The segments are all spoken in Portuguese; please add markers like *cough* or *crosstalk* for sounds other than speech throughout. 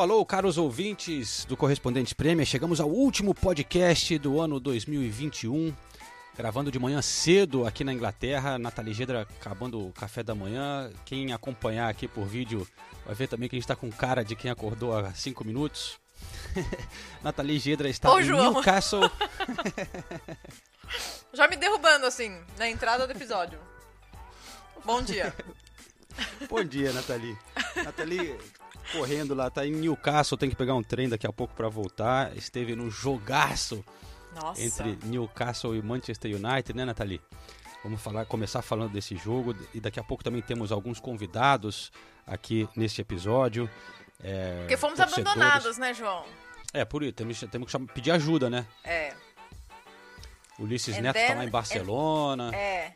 Alô, alô, caros ouvintes do Correspondentes Premier. Chegamos ao último podcast do ano 2021. Gravando de manhã cedo aqui na Inglaterra. Nathalie Gedra acabando o café da manhã. Quem acompanhar aqui por vídeo vai ver também que a gente está com cara de quem acordou há 5 minutos. *laughs* Nathalie Gedra está Ô, em João. Newcastle. *laughs* Já me derrubando, assim, na entrada do episódio. Bom dia. Bom dia, Nathalie. Nathalie correndo lá, tá em Newcastle, tem que pegar um trem daqui a pouco para voltar. Esteve no jogaço Nossa. entre Newcastle e Manchester United, né, Nathalie? Vamos falar, começar falando desse jogo e daqui a pouco também temos alguns convidados aqui neste episódio. É, Porque fomos torcedores. abandonados, né, João? É, por isso, temos, temos que chamar- pedir ajuda, né? É. Ulisses And Neto tá then- lá em Barcelona. É.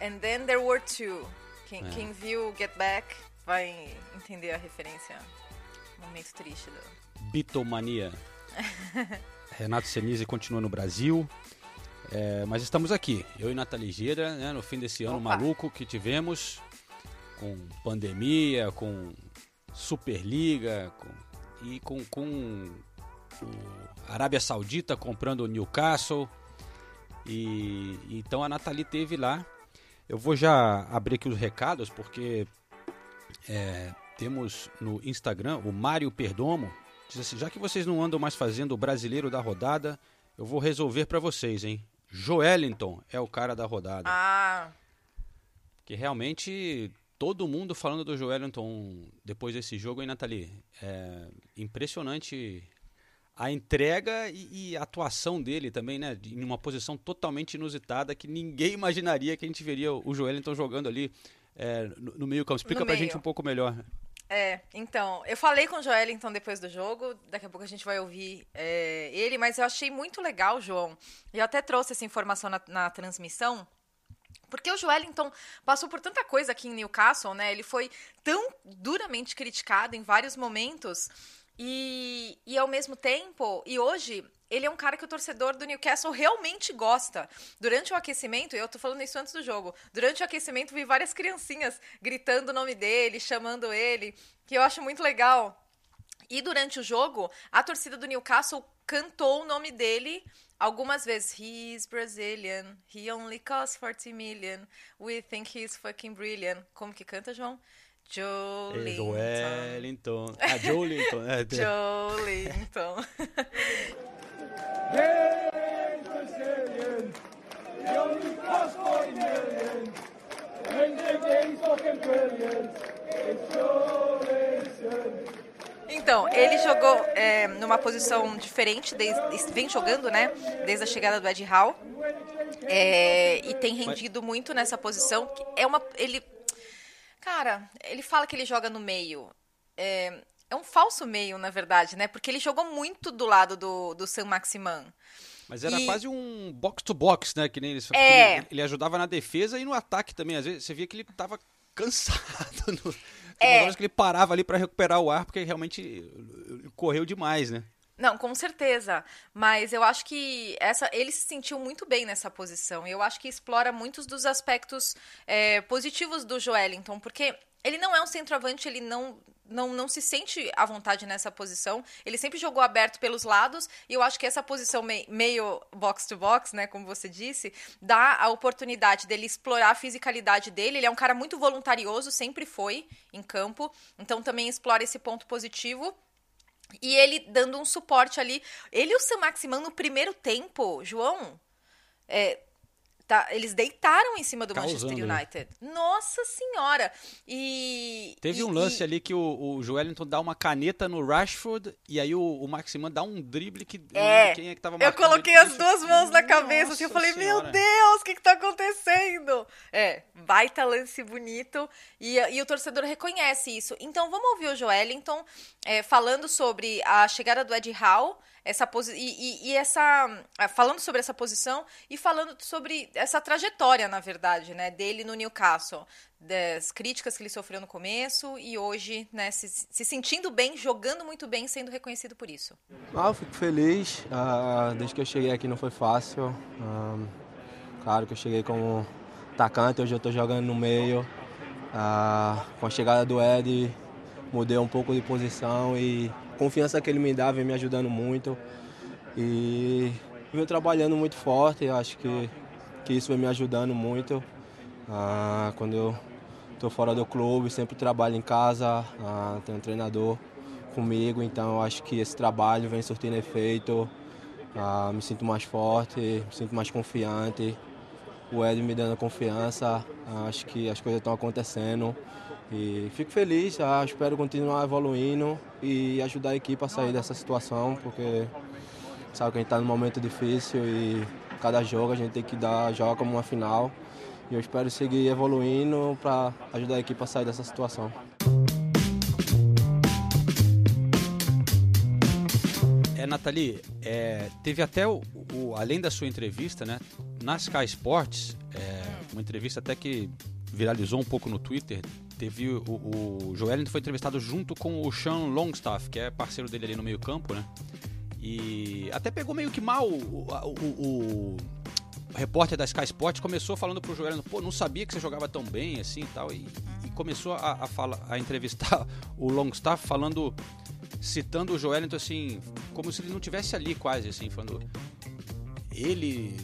And then there were two. Quem, É. quem viu Get Back vai entender a referência. Momento triste do. Bitomania. *laughs* Renato Senise continua no Brasil. É, mas estamos aqui, eu e Nathalie Gira, né, no fim desse ano Opa. maluco que tivemos, com pandemia, com Superliga, com, e com, com o Arábia Saudita comprando o Newcastle. E então a Nathalie teve lá. Eu vou já abrir aqui os recados, porque é, temos no Instagram o Mário Perdomo. Diz assim: já que vocês não andam mais fazendo o brasileiro da rodada, eu vou resolver pra vocês, hein? Joelinton é o cara da rodada. Ah, Que realmente todo mundo falando do Joelinton depois desse jogo, hein, Nathalie? É impressionante a entrega e, e a atuação dele também, né? Em uma posição totalmente inusitada que ninguém imaginaria que a gente veria o Joelinton jogando ali é, no, no meio campo. Explica No pra meio. gente um pouco melhor. é. Então, eu falei com o Joelinton depois do jogo. Daqui a pouco a gente vai ouvir é, ele, mas eu achei muito legal, João. E eu até trouxe essa informação na, na transmissão. Porque o Joelinton passou por tanta coisa aqui em Newcastle, né? Ele foi tão duramente criticado em vários momentos. E, e ao mesmo tempo, e hoje, ele é um cara que o torcedor do Newcastle realmente gosta. Durante o aquecimento, eu tô falando isso antes do jogo, durante o aquecimento vi várias criancinhas gritando o nome dele, chamando ele, que eu acho muito legal. E durante o jogo, a torcida do Newcastle cantou o nome dele algumas vezes. He's Brazilian. He only costs 40 million. We think he's fucking brilliant. Como que canta, João? Joelinton. Joelinton. Ah, Joelinton. É, Joelinton. Então, ele jogou é, numa posição diferente, desde, vem jogando, né? Desde a chegada do Ed Hall. É, e tem rendido muito nessa posição. É uma. Ele. Cara, ele fala que ele joga no meio. É, é um falso meio, na verdade, né? Porque ele jogou muito do lado do, do San Maximan. Mas era E- quase um box-to-box, né? Que nem eles É. ele, ele ajudava na defesa e no ataque também. Às vezes você via que ele tava cansado. *laughs* No... É. Horas que ele parava ali pra recuperar o ar, porque realmente ele correu demais, né? Não, com certeza. Mas eu acho que essa, ele se sentiu muito bem nessa posição. E eu acho que explora muitos dos aspectos é, positivos do Joelinton, porque ele não é um centroavante, ele não, não, não se sente à vontade nessa posição. Ele sempre jogou aberto pelos lados, e eu acho que essa posição mei- meio box-to-box, né, como você disse, dá a oportunidade dele explorar a fisicalidade dele. Ele é um cara muito voluntarioso, sempre foi em campo, então também explora esse ponto positivo. E ele dando um suporte ali. Ele e o Sam Maximan no primeiro tempo, João, é, tá, eles deitaram em cima do Causando, Manchester né? United. Nossa senhora! E. Teve e- um lance e- ali que o, o Joelinton dá uma caneta no Rashford e aí o, o Maximan dá um drible que. não É, quem é que tava eu coloquei ele. as duas mãos na cabeça assim, eu Nossa falei, Senhora. meu Deus, o que, que tá acontecendo? É, baita lance bonito e, e o torcedor reconhece isso. Então vamos ouvir o Joelinton é, falando sobre a chegada do Ed Howe, essa e, e, e, essa ah, falando sobre essa posição e falando sobre essa trajetória na verdade né dele no Newcastle das críticas que ele sofreu no começo e hoje né se, se sentindo bem jogando muito bem sendo reconhecido por isso. Ah, eu fico feliz. Ah, desde que eu cheguei aqui não foi fácil. Ah, claro que eu cheguei como atacante hoje eu estou jogando no meio. Com a chegada do Ed mudei um pouco de posição e confiança que ele me dá vem me ajudando muito. E venho trabalhando muito forte, acho que, que isso vem me ajudando muito. Ah, quando eu estou fora do clube, sempre trabalho em casa, ah, tenho um treinador comigo, então acho que esse trabalho vem surtindo efeito. Ah, me sinto mais forte, me sinto mais confiante. O Ed me dando confiança, acho que as coisas estão acontecendo. E fico feliz, ah, espero continuar evoluindo e ajudar a equipe a sair dessa situação, porque sabe que a gente está num momento difícil e cada jogo a gente tem que dar joga como uma final. E eu espero seguir evoluindo para ajudar a equipe a sair dessa situação. É, Nathalie, é, teve até o, o, além da sua entrevista, né, na Sky Sports, é, uma entrevista até que viralizou um pouco no Twitter, teve o, o Joelinton foi entrevistado junto com o Sean Longstaff, que é parceiro dele ali no meio campo, né? E até pegou meio que mal o, o, o, repórter da Sky Sports começou falando pro Joelinton, pô, não sabia que você jogava tão bem assim e tal, e, começou a, a, fala, a entrevistar *laughs* o Longstaff falando, citando o Joelinton assim, como se ele não tivesse ali quase, assim, falando, ele,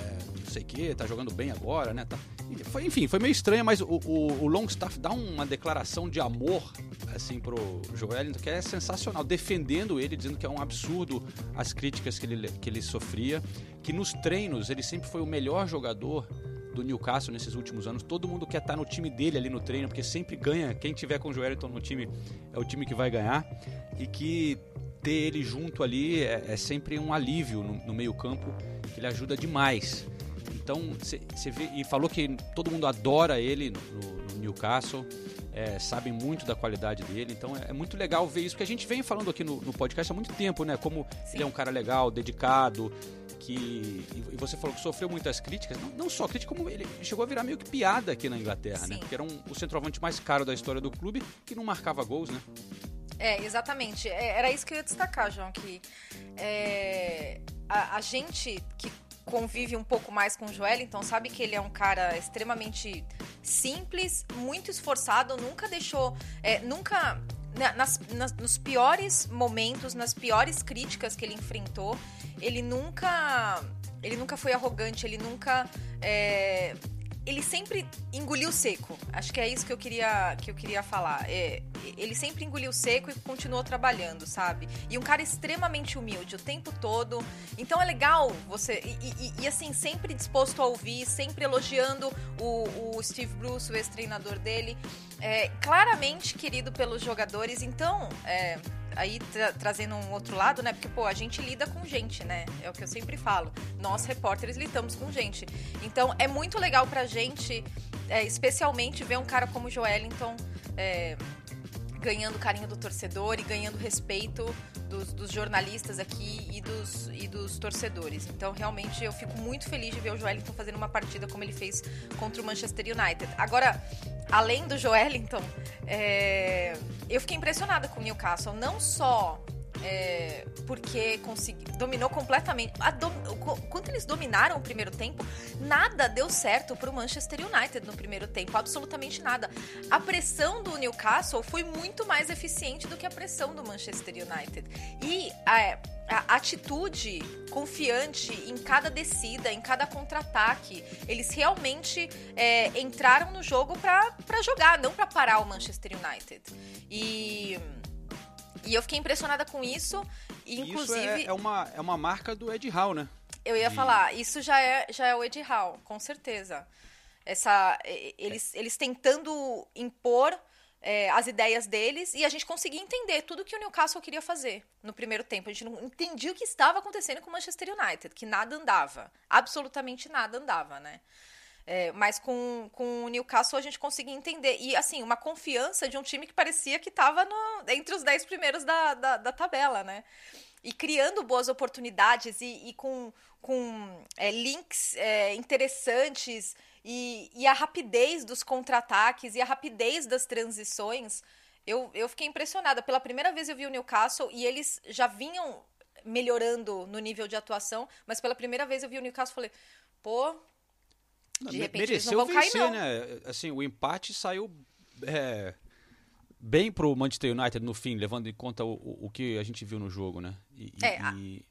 é, não sei o que, tá jogando bem agora, né, tá. Foi, enfim, foi meio estranho, mas o, o, o, Longstaff dá uma declaração de amor assim pro Joelinton que é sensacional, defendendo ele, dizendo que é um absurdo as críticas que ele, que ele sofria, que nos treinos ele sempre foi o melhor jogador do Newcastle nesses últimos anos. Todo mundo quer estar no time dele ali no treino, porque sempre ganha. Quem tiver com o Joelinton no time é o time que vai ganhar. E que ter ele junto ali é, é sempre um alívio no, no meio-campo, que ele ajuda demais. Então, você vê. E falou que todo mundo adora ele no, no Newcastle. É, sabem muito da qualidade dele, então é, é, muito legal ver isso, porque a gente vem falando aqui no, no podcast há muito tempo, né? Como Sim. ele é um cara legal, dedicado, que. E você falou que sofreu muitas críticas, não, não só crítica, como ele chegou a virar meio que piada aqui na Inglaterra, né? Sim. né? Porque era um, o centroavante mais caro da história do clube que não marcava gols, né? É, exatamente. É, era isso que eu ia destacar, João, que é, a, a gente que convive um pouco mais com o Joel, então sabe que ele é um cara extremamente simples, muito esforçado, nunca deixou, é, nunca né, nas, nas, nos piores momentos, nas piores críticas que ele enfrentou, ele nunca, ele nunca foi arrogante, ele nunca é, ele sempre engoliu seco. Acho que é isso que eu queria, que eu queria falar. É, ele sempre engoliu seco e continuou trabalhando, sabe? E um cara extremamente humilde o tempo todo. Então é legal você. E, e, e assim, sempre disposto a ouvir, sempre elogiando o, o Steve Bruce, o ex-treinador dele. É, claramente querido pelos jogadores. Então, é, aí tra trazendo um outro lado, né? Porque, pô, a gente lida com gente, né? É o que eu sempre falo. Nós, repórteres, lidamos com gente. Então, é muito legal pra gente, é, especialmente, ver um cara como o Joelinton é, ganhando carinho do torcedor e ganhando respeito dos, dos, jornalistas aqui e dos, e dos torcedores. Então, realmente, eu fico muito feliz de ver o Joelinton fazendo uma partida como ele fez contra o Manchester United. Agora, além do Joelinton, é, eu fiquei impressionada com o Newcastle. Não só é, porque consegui, dominou completamente. Do, quando eles dominaram o primeiro tempo, nada deu certo para o Manchester United no primeiro tempo, absolutamente nada. A pressão do Newcastle foi muito mais eficiente do que a pressão do Manchester United. E a, a atitude confiante em cada descida, em cada contra-ataque, eles realmente é, entraram no jogo para jogar, não para parar o Manchester United. E e eu fiquei impressionada com isso. E, inclusive. Isso é, é, uma, é uma marca do Ed Hall, né? Eu ia e... falar, isso já é, já é o Ed Hall, com certeza. Essa, eles, eles tentando impor é, as ideias deles e a gente conseguia entender tudo que o Newcastle queria fazer no primeiro tempo. A gente não entendia o que estava acontecendo com o Manchester United, que nada andava. Absolutamente nada andava, né? É, mas com, com o Newcastle a gente conseguia entender. E, assim, uma confiança de um time que parecia que estava entre os 10 primeiros da, da, da, tabela, né? e criando boas oportunidades e, e com, com é, links é, interessantes e, e, a rapidez dos contra-ataques e a rapidez das transições, eu, eu fiquei impressionada. Pela primeira vez eu vi o Newcastle e eles já vinham melhorando no nível de atuação, mas pela primeira vez eu vi o Newcastle e falei, pô, de repente Mereceu vencer, cair né? Assim, o empate saiu é, bem pro Manchester United no fim, levando em conta o, o, que a gente viu no jogo, né? E, É, e-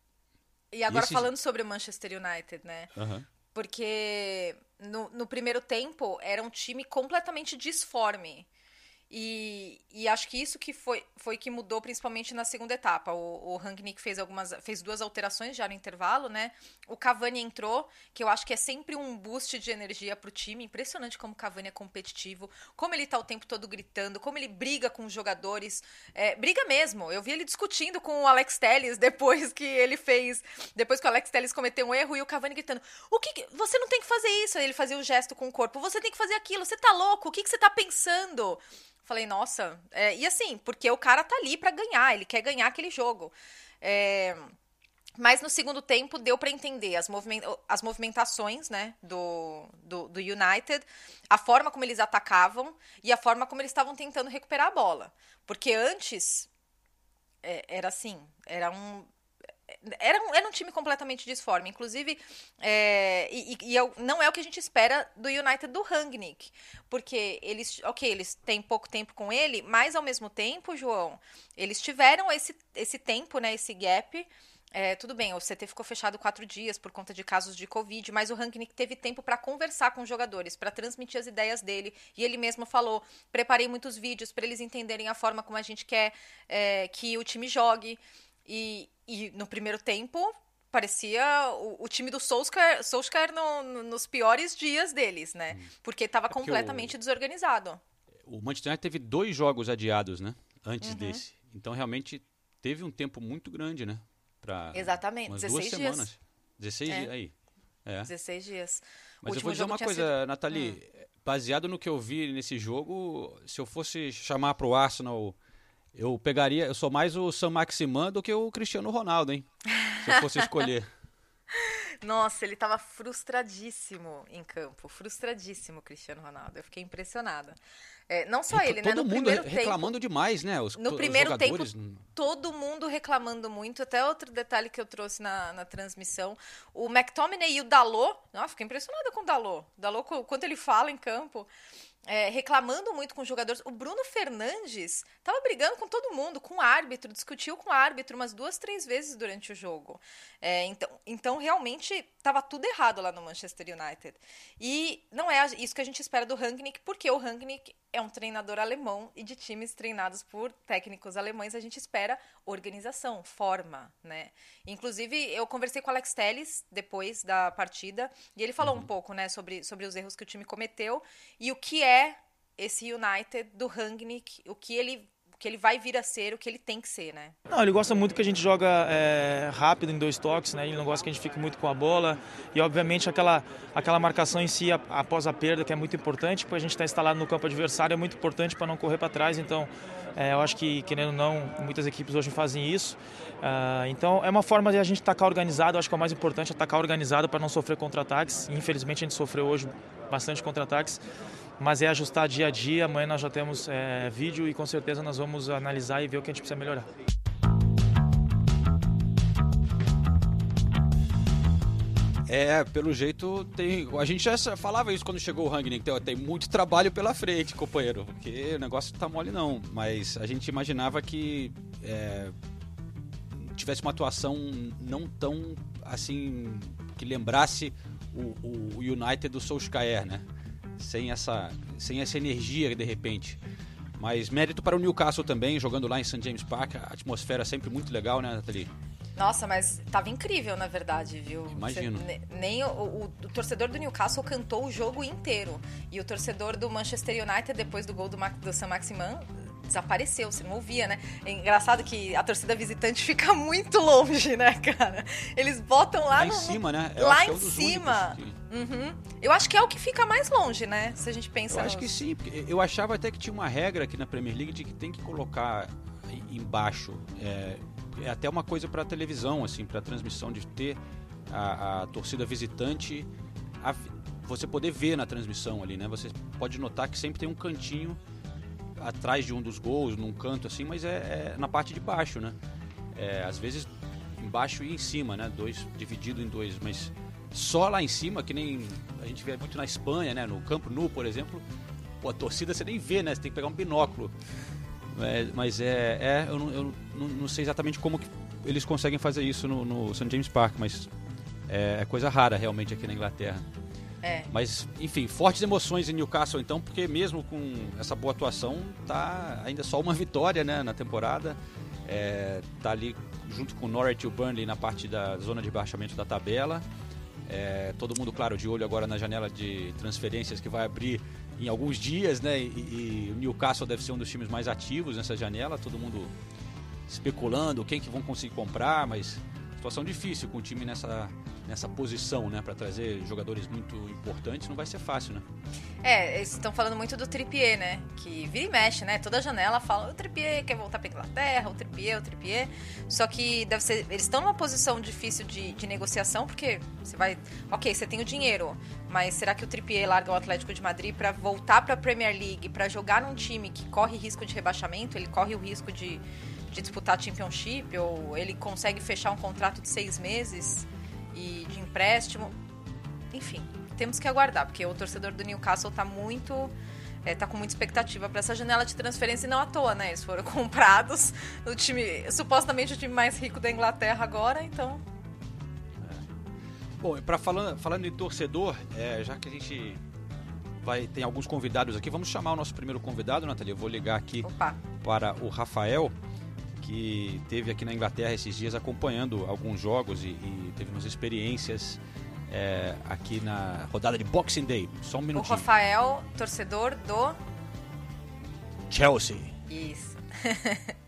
e- agora esses- falando sobre o Manchester United, né? Aham. Porque no, no primeiro tempo era um time completamente disforme. E, e acho que isso que foi, foi que mudou principalmente na segunda etapa. O, o Rangnick fez algumas fez duas alterações já no intervalo, né? O Cavani entrou, que eu acho que é sempre um boost de energia pro time. Impressionante como o Cavani é competitivo, como ele tá o tempo todo gritando, como ele briga com os jogadores. É, briga mesmo. Eu vi ele discutindo com o Alex Telles *laughs* depois que ele fez. Depois que o Alex Telles cometeu um erro e o Cavani gritando: O que. que- você não tem que fazer isso? Ele fazia o gesto com o corpo. Você tem que fazer aquilo. Você tá louco? O que, que você tá pensando? Falei, nossa. É, e assim, porque o cara tá ali pra ganhar, ele quer ganhar aquele jogo. É, mas no segundo tempo deu pra entender as, movimen- as movimentações né, do, do, do United, a forma como eles atacavam e a forma como eles estavam tentando recuperar a bola. Porque antes é, era assim, era um. Era um, era um time completamente disforme. Inclusive, é, e, e- e é não é o que a gente espera do United do Rangnick. Porque eles, ok, eles têm pouco tempo com ele, mas ao mesmo tempo, João, eles tiveram esse, esse tempo, né, esse gap. É, tudo bem, o CT ficou fechado quatro dias por conta de casos de Covid, mas o Rangnick teve tempo para conversar com os jogadores, para transmitir as ideias dele. E ele mesmo falou: preparei muitos vídeos para eles entenderem a forma como a gente quer é, que o time jogue. E, e no primeiro tempo, parecia o, o time do Solskjaer, Solskjaer no- no- nos piores dias deles, né? Porque estava porque completamente desorganizado. O Manchester United teve dois jogos adiados, né? Uhum. Antes desse. Então realmente teve um tempo muito grande, né? Pra Exatamente, umas 16 duas dias. semanas. 16 É. dias aí. É. 16 dias. O Mas eu vou dizer uma coisa, sido- Hum. Nathalie. Baseado no que eu vi nesse jogo, se eu fosse chamar pro Arsenal, eu pegaria. Eu sou mais o Sam Maximan do que o Cristiano Ronaldo, hein? Se eu fosse *laughs* escolher. Nossa, ele tava frustradíssimo em campo. Frustradíssimo, Cristiano Ronaldo. Eu fiquei impressionada. É, não só ele, né? Todo mundo primeiro re- tempo, reclamando demais, né? Os, No primeiro tempo, jogadores. todo mundo reclamando muito. Até outro detalhe que eu trouxe na, na transmissão. O McTominay e o Dalot. Nossa, fiquei impressionada com o Dalot. O Dalot, quanto ele fala em campo. É, reclamando muito com os jogadores. O Bruno Fernandes tava brigando com todo mundo, com o árbitro, discutiu com o árbitro umas duas, três vezes durante o jogo. É, então, então, realmente, tava tudo errado lá no Manchester United. E não é isso que a gente espera do Rangnick, porque o Rangnick é um treinador alemão e de times treinados por técnicos alemães a gente espera organização, forma, né? Inclusive, eu conversei com o Alex Telles depois da partida e ele falou um pouco, né, sobre, sobre os erros que o time cometeu e o que é esse United do Rangnick, o que ele que ele vai vir a ser, o que ele tem que ser, né? Não, ele gosta muito que a gente joga é, rápido em dois toques, né? Ele não gosta que a gente fique muito com a bola e obviamente aquela aquela marcação em si após a perda que é muito importante, porque a gente está instalado no campo adversário é muito importante para não correr para trás. Então, é, eu acho que querendo ou não, muitas equipes hoje fazem isso. Ah, então, é uma forma de a gente atacar organizado. Eu acho que é o mais importante atacar organizado para não sofrer contra-ataques. Infelizmente, a gente sofreu hoje bastante contra-ataques mas é ajustar dia a dia. Amanhã nós já temos é, vídeo e com certeza nós vamos analisar e ver o que a gente precisa melhorar. É, pelo jeito tem. A gente já falava isso quando chegou o Rangnick, tem, tem muito trabalho pela frente, companheiro. Porque o negócio não tá mole não. Mas a gente imaginava que é, tivesse uma atuação não tão assim. que lembrasse o- o United do Solskjaer, né? Sem essa, sem essa energia de repente. Mas mérito para o Newcastle também, jogando lá em St. James Park, a atmosfera sempre muito legal, né, Nathalie? Nossa, mas tava incrível, na verdade, viu? Imagino. Você- ne- nem o, o- o torcedor do Newcastle cantou o jogo inteiro. E o torcedor do Manchester United, depois do gol do, Ma- do Sam Maximan, desapareceu, você não ouvia, né? É engraçado que a torcida visitante *laughs* fica muito longe, né, cara? Eles botam lá, Lá em no- cima, né? Eu lá acho que é em um cima. Uhum. Eu acho que é o que fica mais longe, né? Se a gente pensa Eu acho nos- que sim, porque eu achava até que tinha uma regra aqui na Premier League de que tem que colocar embaixo. É, é até uma coisa para televisão, assim, para transmissão de ter a, a torcida visitante, a, você poder ver na transmissão ali, né? Você pode notar que sempre tem um cantinho atrás de um dos gols, num canto assim, mas é, é na parte de baixo, né? É, às vezes embaixo e em cima, né? Dois dividido em dois, mas só lá em cima, que nem a gente vê muito na Espanha, né? No campo nu, por exemplo, pô, a torcida você nem vê, né? Você tem que pegar um binóculo. É, mas é, é eu, não, eu não, sei exatamente como eles conseguem fazer isso no, no St. James Park, mas é, é coisa rara realmente aqui na Inglaterra. É. Mas, enfim, fortes emoções em Newcastle então, porque mesmo com essa boa atuação, tá ainda só uma *laughs* vitória né, na temporada. É, tá ali junto com o Norwich e o Burnley na parte da zona de baixamento da tabela. É, todo mundo, claro, de olho agora na janela de transferências que vai abrir em alguns dias, né? E, o Newcastle deve ser um dos times mais ativos nessa janela. Todo mundo especulando quem que vão conseguir comprar, mas situação difícil com o time nessa nessa posição, né, para trazer jogadores muito importantes, não vai ser fácil, né? É, eles estão falando muito do Trippier, né? Que vira e mexe, né? Toda janela fala o Trippier quer voltar para Inglaterra, o Trippier, o Trippier. Só que deve ser, eles estão numa posição difícil de, de negociação, porque você vai, OK, você tem o dinheiro, mas será que o Trippier larga o Atlético de Madrid para voltar para a Premier League, para jogar num time que corre risco de rebaixamento, ele corre o risco de de disputar a Championship, ou ele consegue fechar um contrato de seis meses e de empréstimo. Enfim, temos que aguardar, porque o torcedor do Newcastle está muito. É, tá com muita expectativa para essa janela de transferência e não à toa, né? Eles foram *laughs* comprados no time, supostamente o time mais rico da Inglaterra agora, então. É. Bom, para falando, falando em torcedor, é, já que a gente vai tem alguns convidados aqui, vamos chamar o nosso primeiro convidado, Nathalie. Eu vou ligar aqui Opa. para o Rafael que teve aqui na Inglaterra esses dias acompanhando alguns jogos e, e teve umas experiências é, aqui na rodada de Boxing Day. Só um minutinho. O Rafael, torcedor do Chelsea. Isso. *laughs*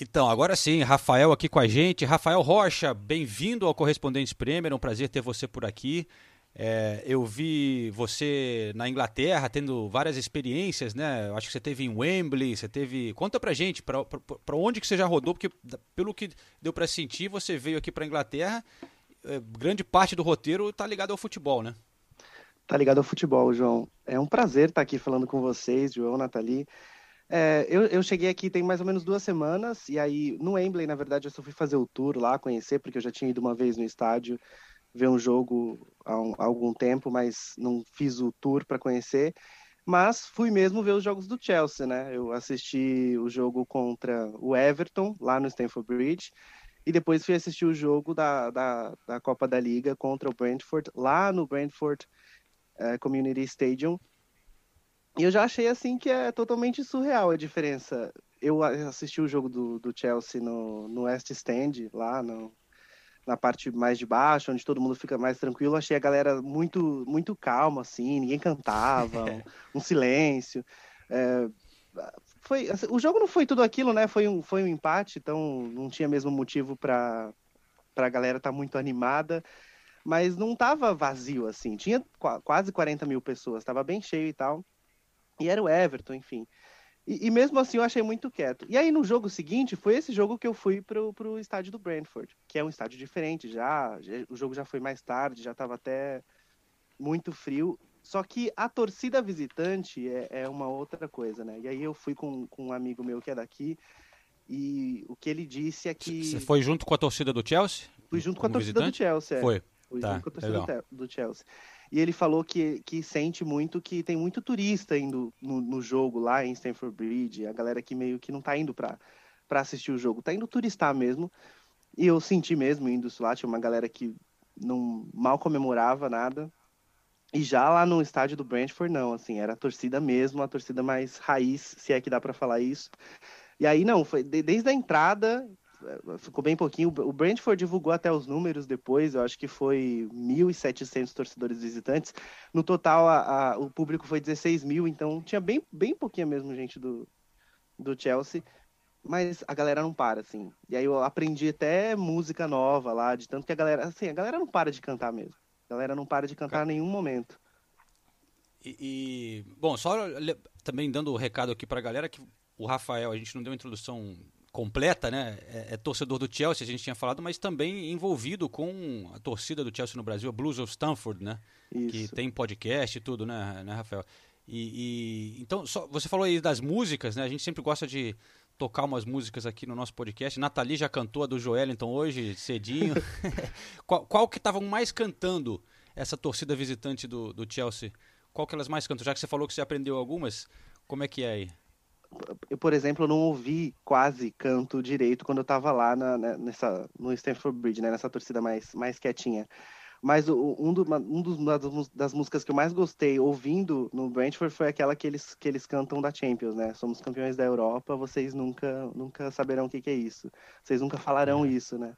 Então, agora sim, Rafael aqui com a gente. Rafael Rocha, bem-vindo ao Correspondentes Premier, é um prazer ter você por aqui. É, eu vi você na Inglaterra tendo várias experiências, né? Eu acho que você teve em Wembley, você teve. Conta pra gente, pra, onde que você já rodou, porque pelo que deu para sentir, você veio aqui pra Inglaterra, é, grande parte do roteiro tá ligado ao futebol, né? Tá ligado ao futebol, João. É um prazer estar aqui falando com vocês, João, Nathalie. É, eu, eu, cheguei aqui tem mais ou menos duas semanas, e aí no Wembley, na verdade, eu só fui fazer o tour lá, conhecer, porque eu já tinha ido uma vez no estádio ver um jogo há, um, há algum tempo, mas não fiz o tour para conhecer. Mas fui mesmo ver os jogos do Chelsea, né? Eu assisti o jogo contra o Everton, lá no Stamford Bridge, e depois fui assistir o jogo da, da, da Copa da Liga contra o Brentford, lá no Brentford uh, Community Stadium. E eu já achei assim que é totalmente surreal a diferença. Eu assisti o jogo do, do Chelsea no, no West Stand, lá no, na parte mais de baixo, onde todo mundo fica mais tranquilo, achei a galera muito muito calma, assim, ninguém cantava, *laughs* um, um silêncio. É, foi, assim, o jogo não foi tudo aquilo, né? Foi um, foi um empate, então não tinha mesmo motivo para a galera estar tá muito animada, mas não tava vazio, assim. Tinha quase 40 mil pessoas, estava bem cheio e tal. E era o Everton, enfim. E, e, mesmo assim eu achei muito quieto. E aí no jogo seguinte, foi esse jogo que eu fui pro, pro estádio do Brentford, que é um estádio diferente já, já o jogo já foi mais tarde, já estava até muito frio. Só que a torcida visitante é, é, uma outra coisa, né? E aí eu fui com, com um amigo meu que é daqui, e o que ele disse é que. Você foi junto com a torcida do Chelsea? Fui junto com a torcida visitante? do Chelsea. É. Foi. Fui tá, junto com a torcida do, do Chelsea. E ele falou que, que sente muito que tem muito turista indo no, no jogo lá em Stanford Bridge, a galera que meio que não tá indo para assistir o jogo, tá indo turistar mesmo. E eu senti mesmo indo lá, tinha uma galera que não mal comemorava nada. E já lá no estádio do Brentford, não, assim, era a torcida mesmo, a torcida mais raiz, se é que dá para falar isso. E aí, não, foi desde a entrada, ficou bem pouquinho. O Brentford divulgou até os números depois, eu acho que foi 1.700 torcedores visitantes. No total, a, a, o público foi 16 mil, então tinha bem, bem pouquinha mesmo gente do, do Chelsea. Mas a galera não para, assim. E aí eu aprendi até música nova lá, de tanto que a galera, assim, a galera não para de cantar mesmo. A galera não para de cantar em nenhum momento. E, e bom, só também dando o um recado aqui para a galera que o Rafael, a gente não deu uma introdução completa, né? É, é, torcedor do Chelsea, a gente tinha falado, mas também envolvido com a torcida do Chelsea no Brasil, a Blues of Stanford, né? Isso. Que tem podcast e tudo, né, né Rafael? E, e, então, só, você falou aí das músicas, né? A gente sempre gosta de tocar umas músicas aqui no nosso podcast. Nathalie já cantou a do Joelinton hoje, cedinho. *laughs* *laughs* qual, qual, que estavam mais cantando essa torcida visitante do, do Chelsea? Qual que elas mais cantam? Já que você falou que você aprendeu algumas, como é que é aí? Eu, por exemplo, não ouvi quase canto direito quando eu estava lá na, né, nessa, no Stanford Bridge, né, nessa torcida mais, mais quietinha. Mas o, um, do, um dos, das, músicas que eu mais gostei ouvindo no Brentford foi aquela que eles, que eles cantam da Champions, né? Somos campeões da Europa, vocês nunca, nunca saberão o que, que é isso. Vocês nunca falarão isso, né?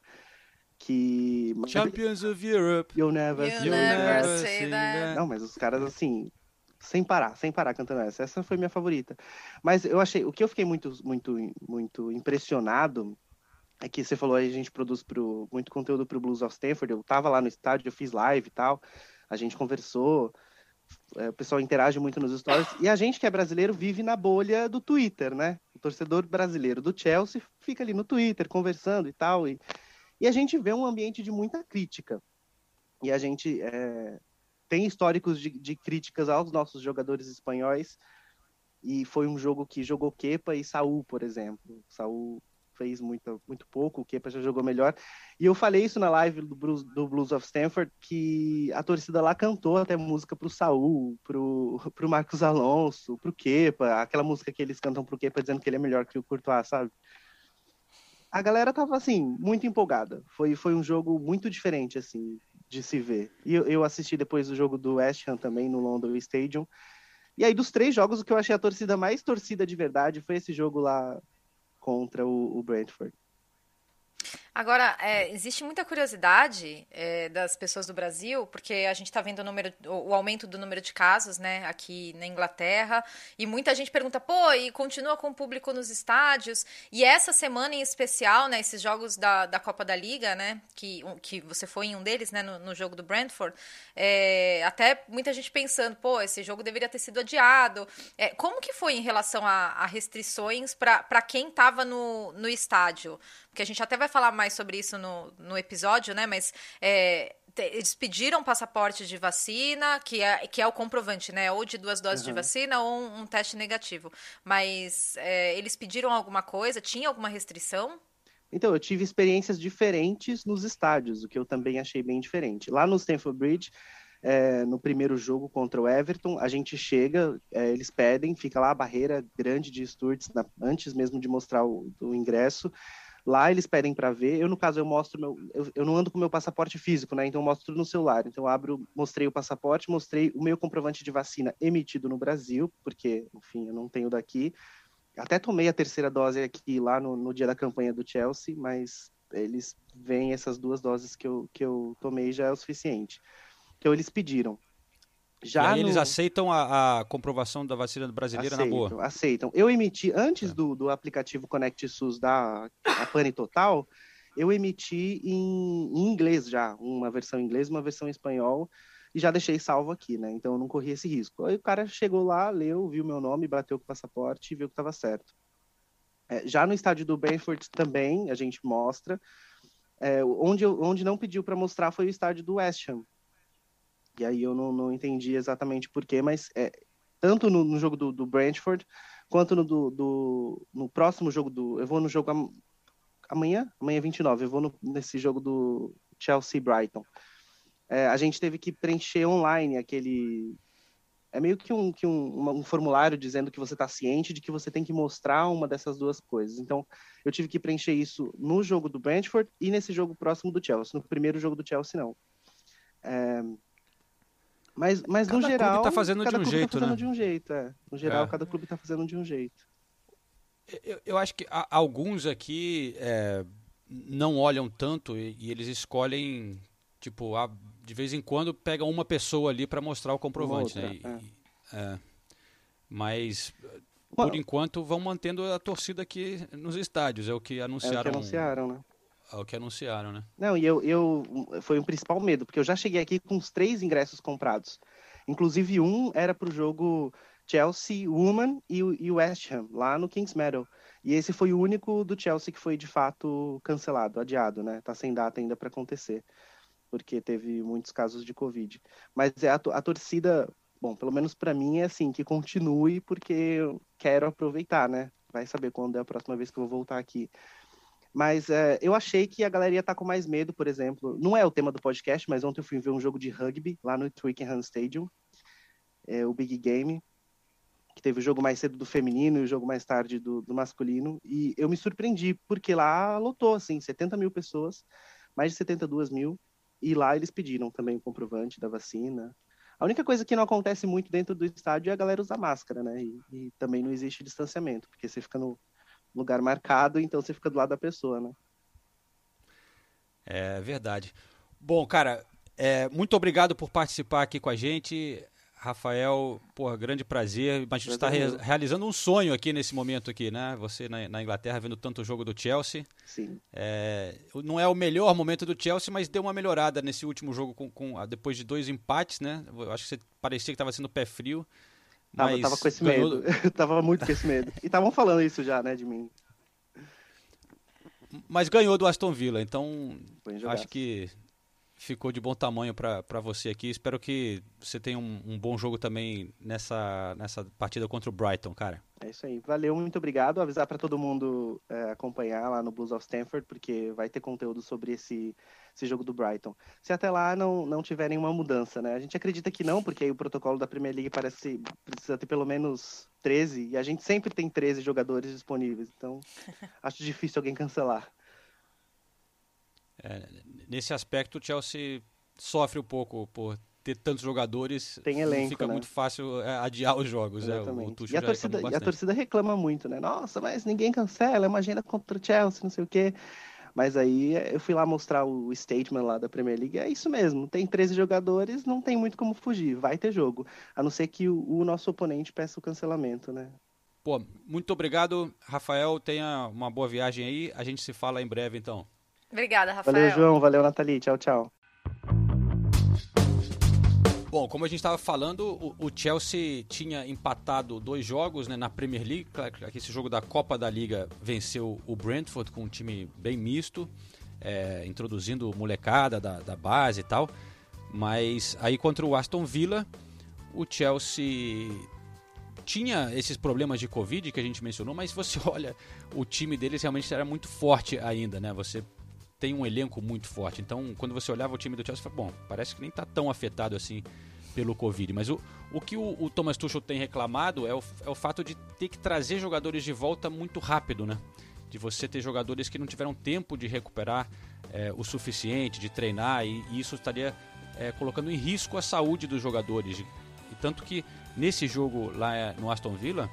Que... Champions of Europe. You'll never, you'll never say that. Não, mas os caras, assim, sem parar, sem parar cantando essa. Essa foi minha favorita. Mas eu achei, o que eu fiquei muito, muito, muito impressionado é que você falou aí, a gente produz pro, muito conteúdo para o Blues of Stanford. Eu tava lá no estádio, eu fiz live e tal, a gente conversou, é, o pessoal interage muito nos stories. E a gente que é brasileiro vive na bolha do Twitter, né? O torcedor brasileiro do Chelsea fica ali no Twitter conversando e tal. E, e a gente vê um ambiente de muita crítica. E a gente é, tem históricos de, de, críticas aos nossos jogadores espanhóis e foi um jogo que jogou Kepa e Saul, por exemplo. Saul fez muito, muito pouco, o Kepa já jogou melhor. E eu falei isso na live do Blues, do Blues of Stanford, que a torcida lá cantou até música pro Saul, pro, pro Marcos Alonso, pro Kepa, aquela música que eles cantam pro Kepa dizendo que ele é melhor que o Courtois, sabe? A galera tava, assim, muito empolgada. Foi, foi um jogo muito diferente, assim de se ver. E eu, eu assisti depois do jogo do West Ham também no London Stadium. E aí, dos três jogos, o que eu achei a torcida mais torcida de verdade foi esse jogo lá contra o, o Brentford. Agora, é, existe muita curiosidade é, das pessoas do Brasil, porque a gente está vendo o, número, o, aumento do número de casos né, aqui na Inglaterra, e muita gente pergunta, pô, e continua com o público nos estádios? E essa semana em especial, né, esses jogos da, da Copa da Liga, né, que, que você foi em um deles, né, no, no jogo do Brentford, é, até muita gente pensando, pô, esse jogo deveria ter sido adiado. É, como que foi em relação a, a restrições para quem estava no, no estádio? Porque a gente até vai falar mais sobre isso no, no episódio, né? Mas é, eles pediram passaporte de vacina, que é, que é o comprovante, né? Ou de duas doses uhum. de vacina ou um, um teste negativo. Mas é, eles pediram alguma coisa? Tinha alguma restrição? Então, eu tive experiências diferentes nos estádios, o que eu também achei bem diferente. Lá no Stamford Bridge, é, no primeiro jogo contra o Everton, a gente chega, é, eles pedem, fica lá a barreira grande de Sturts, antes mesmo de mostrar o, o ingresso, Lá eles pedem para ver. Eu, no caso, eu mostro meu. Eu, eu, não ando com meu passaporte físico, né? Então eu mostro no celular. Então eu abro, mostrei o passaporte, mostrei o meu comprovante de vacina emitido no Brasil, porque, enfim, eu não tenho daqui. Até tomei a terceira dose aqui lá no, no dia da campanha do Chelsea, mas eles veem essas duas doses que eu, que eu tomei já é o suficiente. Então eles pediram. Já e no... eles aceitam a, a, comprovação da vacina brasileira aceitam, na boa? Aceitam. Eu emiti, antes é. do, do aplicativo Connect SUS da a Pane Total, eu emiti em, em, inglês já, uma versão em inglês uma versão em espanhol, e já deixei salvo aqui, né? Então eu não corri esse risco. Aí o cara chegou lá, leu, viu meu nome, bateu com o passaporte e viu que estava certo. É, já no estádio do Benford também, a gente mostra. É, onde, onde não pediu para mostrar foi o estádio do West Ham, e aí eu não, não entendi exatamente porquê, mas é, tanto no, no jogo do, do, Brentford, quanto no, do, do, no próximo jogo do. Eu vou no jogo am, amanhã? Amanhã 29, eu vou no, nesse jogo do Chelsea Brighton. É, a gente teve que preencher online aquele. É meio que um, que um, um formulário dizendo que você está ciente de que você tem que mostrar uma dessas duas coisas. Então, eu tive que preencher isso no jogo do Brentford e nesse jogo próximo do Chelsea. No primeiro jogo do Chelsea, não. É, mas, mas cada no geral. Clube tá fazendo cada de um clube tá jeito, tá fazendo né? de um jeito, é. No geral, é. cada clube tá fazendo de um jeito. Eu, eu acho que alguns aqui é, não olham tanto e, e, eles escolhem, tipo, a, de vez em quando pegam uma pessoa ali para mostrar o comprovante, outra, né? E, é. É, mas por enquanto vão mantendo a torcida aqui nos estádios, é o que anunciaram. É o que anunciaram, né? É o que anunciaram, né? Não, e eu, eu foi o principal medo, porque eu já cheguei aqui com os três ingressos comprados. Inclusive, um era para o jogo Chelsea Woman e, e West Ham, lá no Kings Meadow. E esse foi o único do Chelsea que foi de fato cancelado, adiado, né? Tá sem data ainda para acontecer, porque teve muitos casos de Covid. Mas é a, a torcida, bom, pelo menos para mim é assim, que continue, porque eu quero aproveitar, né? Vai saber quando é a próxima vez que eu vou voltar aqui. Mas é, eu achei que a galera ia estar tá com mais medo, por exemplo. Não é o tema do podcast, mas ontem eu fui ver um jogo de rugby lá no Twickenham Stadium, é, o Big Game, que teve o jogo mais cedo do feminino e o jogo mais tarde do, do masculino. E eu me surpreendi, porque lá lotou, assim, 70 mil pessoas, mais de 72 mil. E lá eles pediram também o comprovante da vacina. A única coisa que não acontece muito dentro do estádio é a galera usar máscara, né? E, e também não existe distanciamento, porque você fica no, lugar marcado, então você fica do lado da pessoa, né? É verdade. Bom, cara, é, muito obrigado por participar aqui com a gente. Rafael, porra, grande prazer. Mas você está re realizando um sonho aqui nesse momento aqui, né? Você na, na Inglaterra vendo tanto jogo do Chelsea. Sim. É, não é o melhor momento do Chelsea, mas deu uma melhorada nesse último jogo com, com depois de dois empates, né? Eu acho que você parecia que estava sendo pé frio. Tava, mas tava com esse ganhou... medo. *laughs* tava muito com esse medo. E estavam falando isso já, né, de mim. Mas ganhou do Aston Villa, então acho que ficou de bom tamanho para você aqui. Espero que você tenha um, um, bom jogo também nessa, nessa partida contra o Brighton, cara. É isso aí. Valeu, muito obrigado. Avisar para todo mundo é, acompanhar lá no Blues of Stanford, porque vai ter conteúdo sobre esse esse jogo do Brighton. Se até lá não, não tiver nenhuma mudança, né? A gente acredita que não, porque aí o protocolo da Premier League parece precisa ter pelo menos 13, e a gente sempre tem 13 jogadores disponíveis, então *laughs* acho difícil alguém cancelar. É, nesse aspecto, o Chelsea sofre um pouco por ter tantos jogadores, tem elenco, fica né? muito fácil é, adiar os jogos. É, e, a torcida, e a torcida reclama muito, né? Nossa, mas ninguém cancela, é uma agenda contra o Chelsea, não sei o quê. Mas aí eu fui lá mostrar o statement lá da Premier League. É isso mesmo. Tem 13 jogadores, não tem muito como fugir. Vai ter jogo. A não ser que o, o nosso oponente peça o cancelamento, né? Pô, muito obrigado, Rafael. Tenha uma boa viagem aí. A gente se fala em breve, então. Obrigada, Rafael. Valeu, João. Valeu, Nathalie. Tchau, tchau. Bom, como a gente estava falando, o, Chelsea tinha empatado dois jogos né, na Premier League. Esse jogo da Copa da Liga venceu o Brentford com um time bem misto, é, introduzindo molecada da, da base e tal. Mas aí contra o Aston Villa, o Chelsea tinha esses problemas de Covid que a gente mencionou, mas você *laughs* olha, o time deles realmente era muito forte ainda, né? Você tem um elenco muito forte. Então, quando você olhava o time do Chelsea, você fala, bom, parece que nem está tão afetado assim pelo Covid. Mas o, o que o, o Thomas Tuchel tem reclamado é o, é o fato de ter que trazer jogadores de volta muito rápido, né? De você ter jogadores que não tiveram tempo de recuperar é, o suficiente, de treinar, e, e isso estaria é, colocando em risco a saúde dos jogadores. E tanto que nesse jogo lá é, no Aston Villa,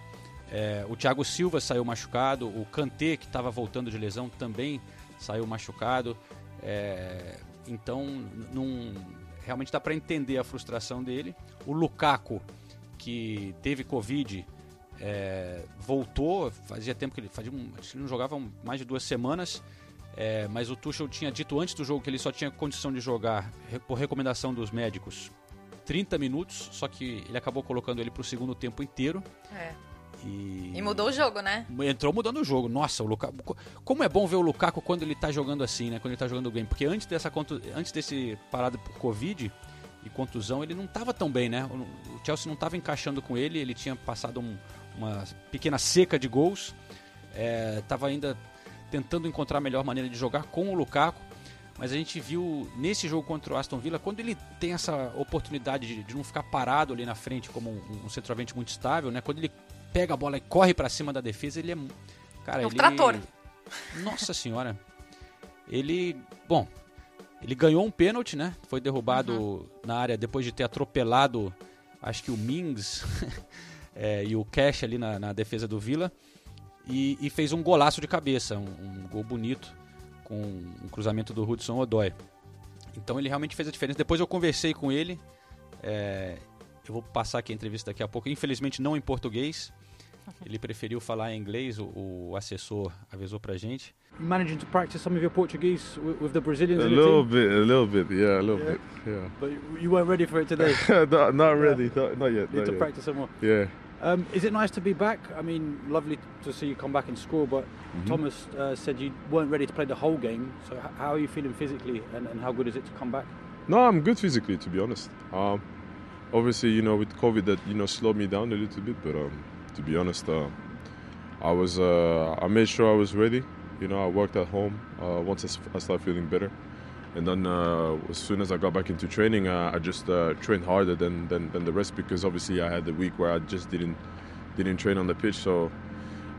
é, o Thiago Silva saiu machucado, o Kanté, que estava voltando de lesão, também saiu machucado. É, então, não, realmente dá para entender a frustração dele. O Lukaku, que teve Covid, é, voltou. Fazia tempo que ele, fazia um, ele não jogava mais de duas semanas. É, mas o Tuchel tinha dito antes do jogo que ele só tinha condição de jogar, por recomendação dos médicos, 30 minutos. Só que ele acabou colocando ele para o segundo tempo inteiro. É. E... e... mudou o jogo, né? Entrou mudando o jogo. Nossa, o Lukaku. Como é bom ver o Lukaku quando ele tá jogando assim, né? Quando ele tá jogando bem. Porque antes dessa antes desse parado por Covid e contusão, ele não tava tão bem, né? O Chelsea não tava encaixando com ele, ele tinha passado um, uma pequena seca de gols. É, tava ainda tentando encontrar a melhor maneira de jogar com o Lukaku. Mas a gente viu nesse jogo contra o Aston Villa, quando ele tem essa oportunidade de, de não ficar parado ali na frente como um, um centroavante muito estável, né? Quando ele pega a bola e corre para cima da defesa, ele é. Cara, é um ele... trator. *laughs* Nossa senhora. Ele. Bom, ele ganhou um pênalti, né? Foi derrubado uhum. na área depois de ter atropelado, acho que o Mings *laughs* é, e o Cash ali na, na defesa do Vila. E, e, fez um golaço de cabeça, um, um, gol bonito, com um cruzamento do Hudson Odoi. Então ele realmente fez a diferença. Depois eu conversei com ele. É, eu vou passar aqui a entrevista daqui a pouco, infelizmente não em português. *laughs* Ele preferiu falar em inglês, o, o assessor avisou pra gente. Managing to practice some of your Portuguese with, with the Brazilians? A little bit, a little bit, yeah, a little yeah. bit, yeah. But you weren't ready for it today? *laughs* not, not ready, not, not yet. Need not to yet. practice some more. Yeah. Um, is it nice to be back? I mean, lovely to see you come back and score, but Mm-hmm. Thomas uh, said you weren't ready to play the whole game. So, h- how are you feeling physically, and, and how good is it to come back? No, I'm good physically, to be honest. Um, obviously, you know, with COVID, that you know slowed me down a little bit. But um, to be honest, uh, I was uh, I made sure I was ready. You know, I worked at home uh, once I started feeling better, and then uh, as soon as I got back into training, uh, I just uh, trained harder than, than than the rest because obviously I had the week where I just didn't didn't train on the pitch. So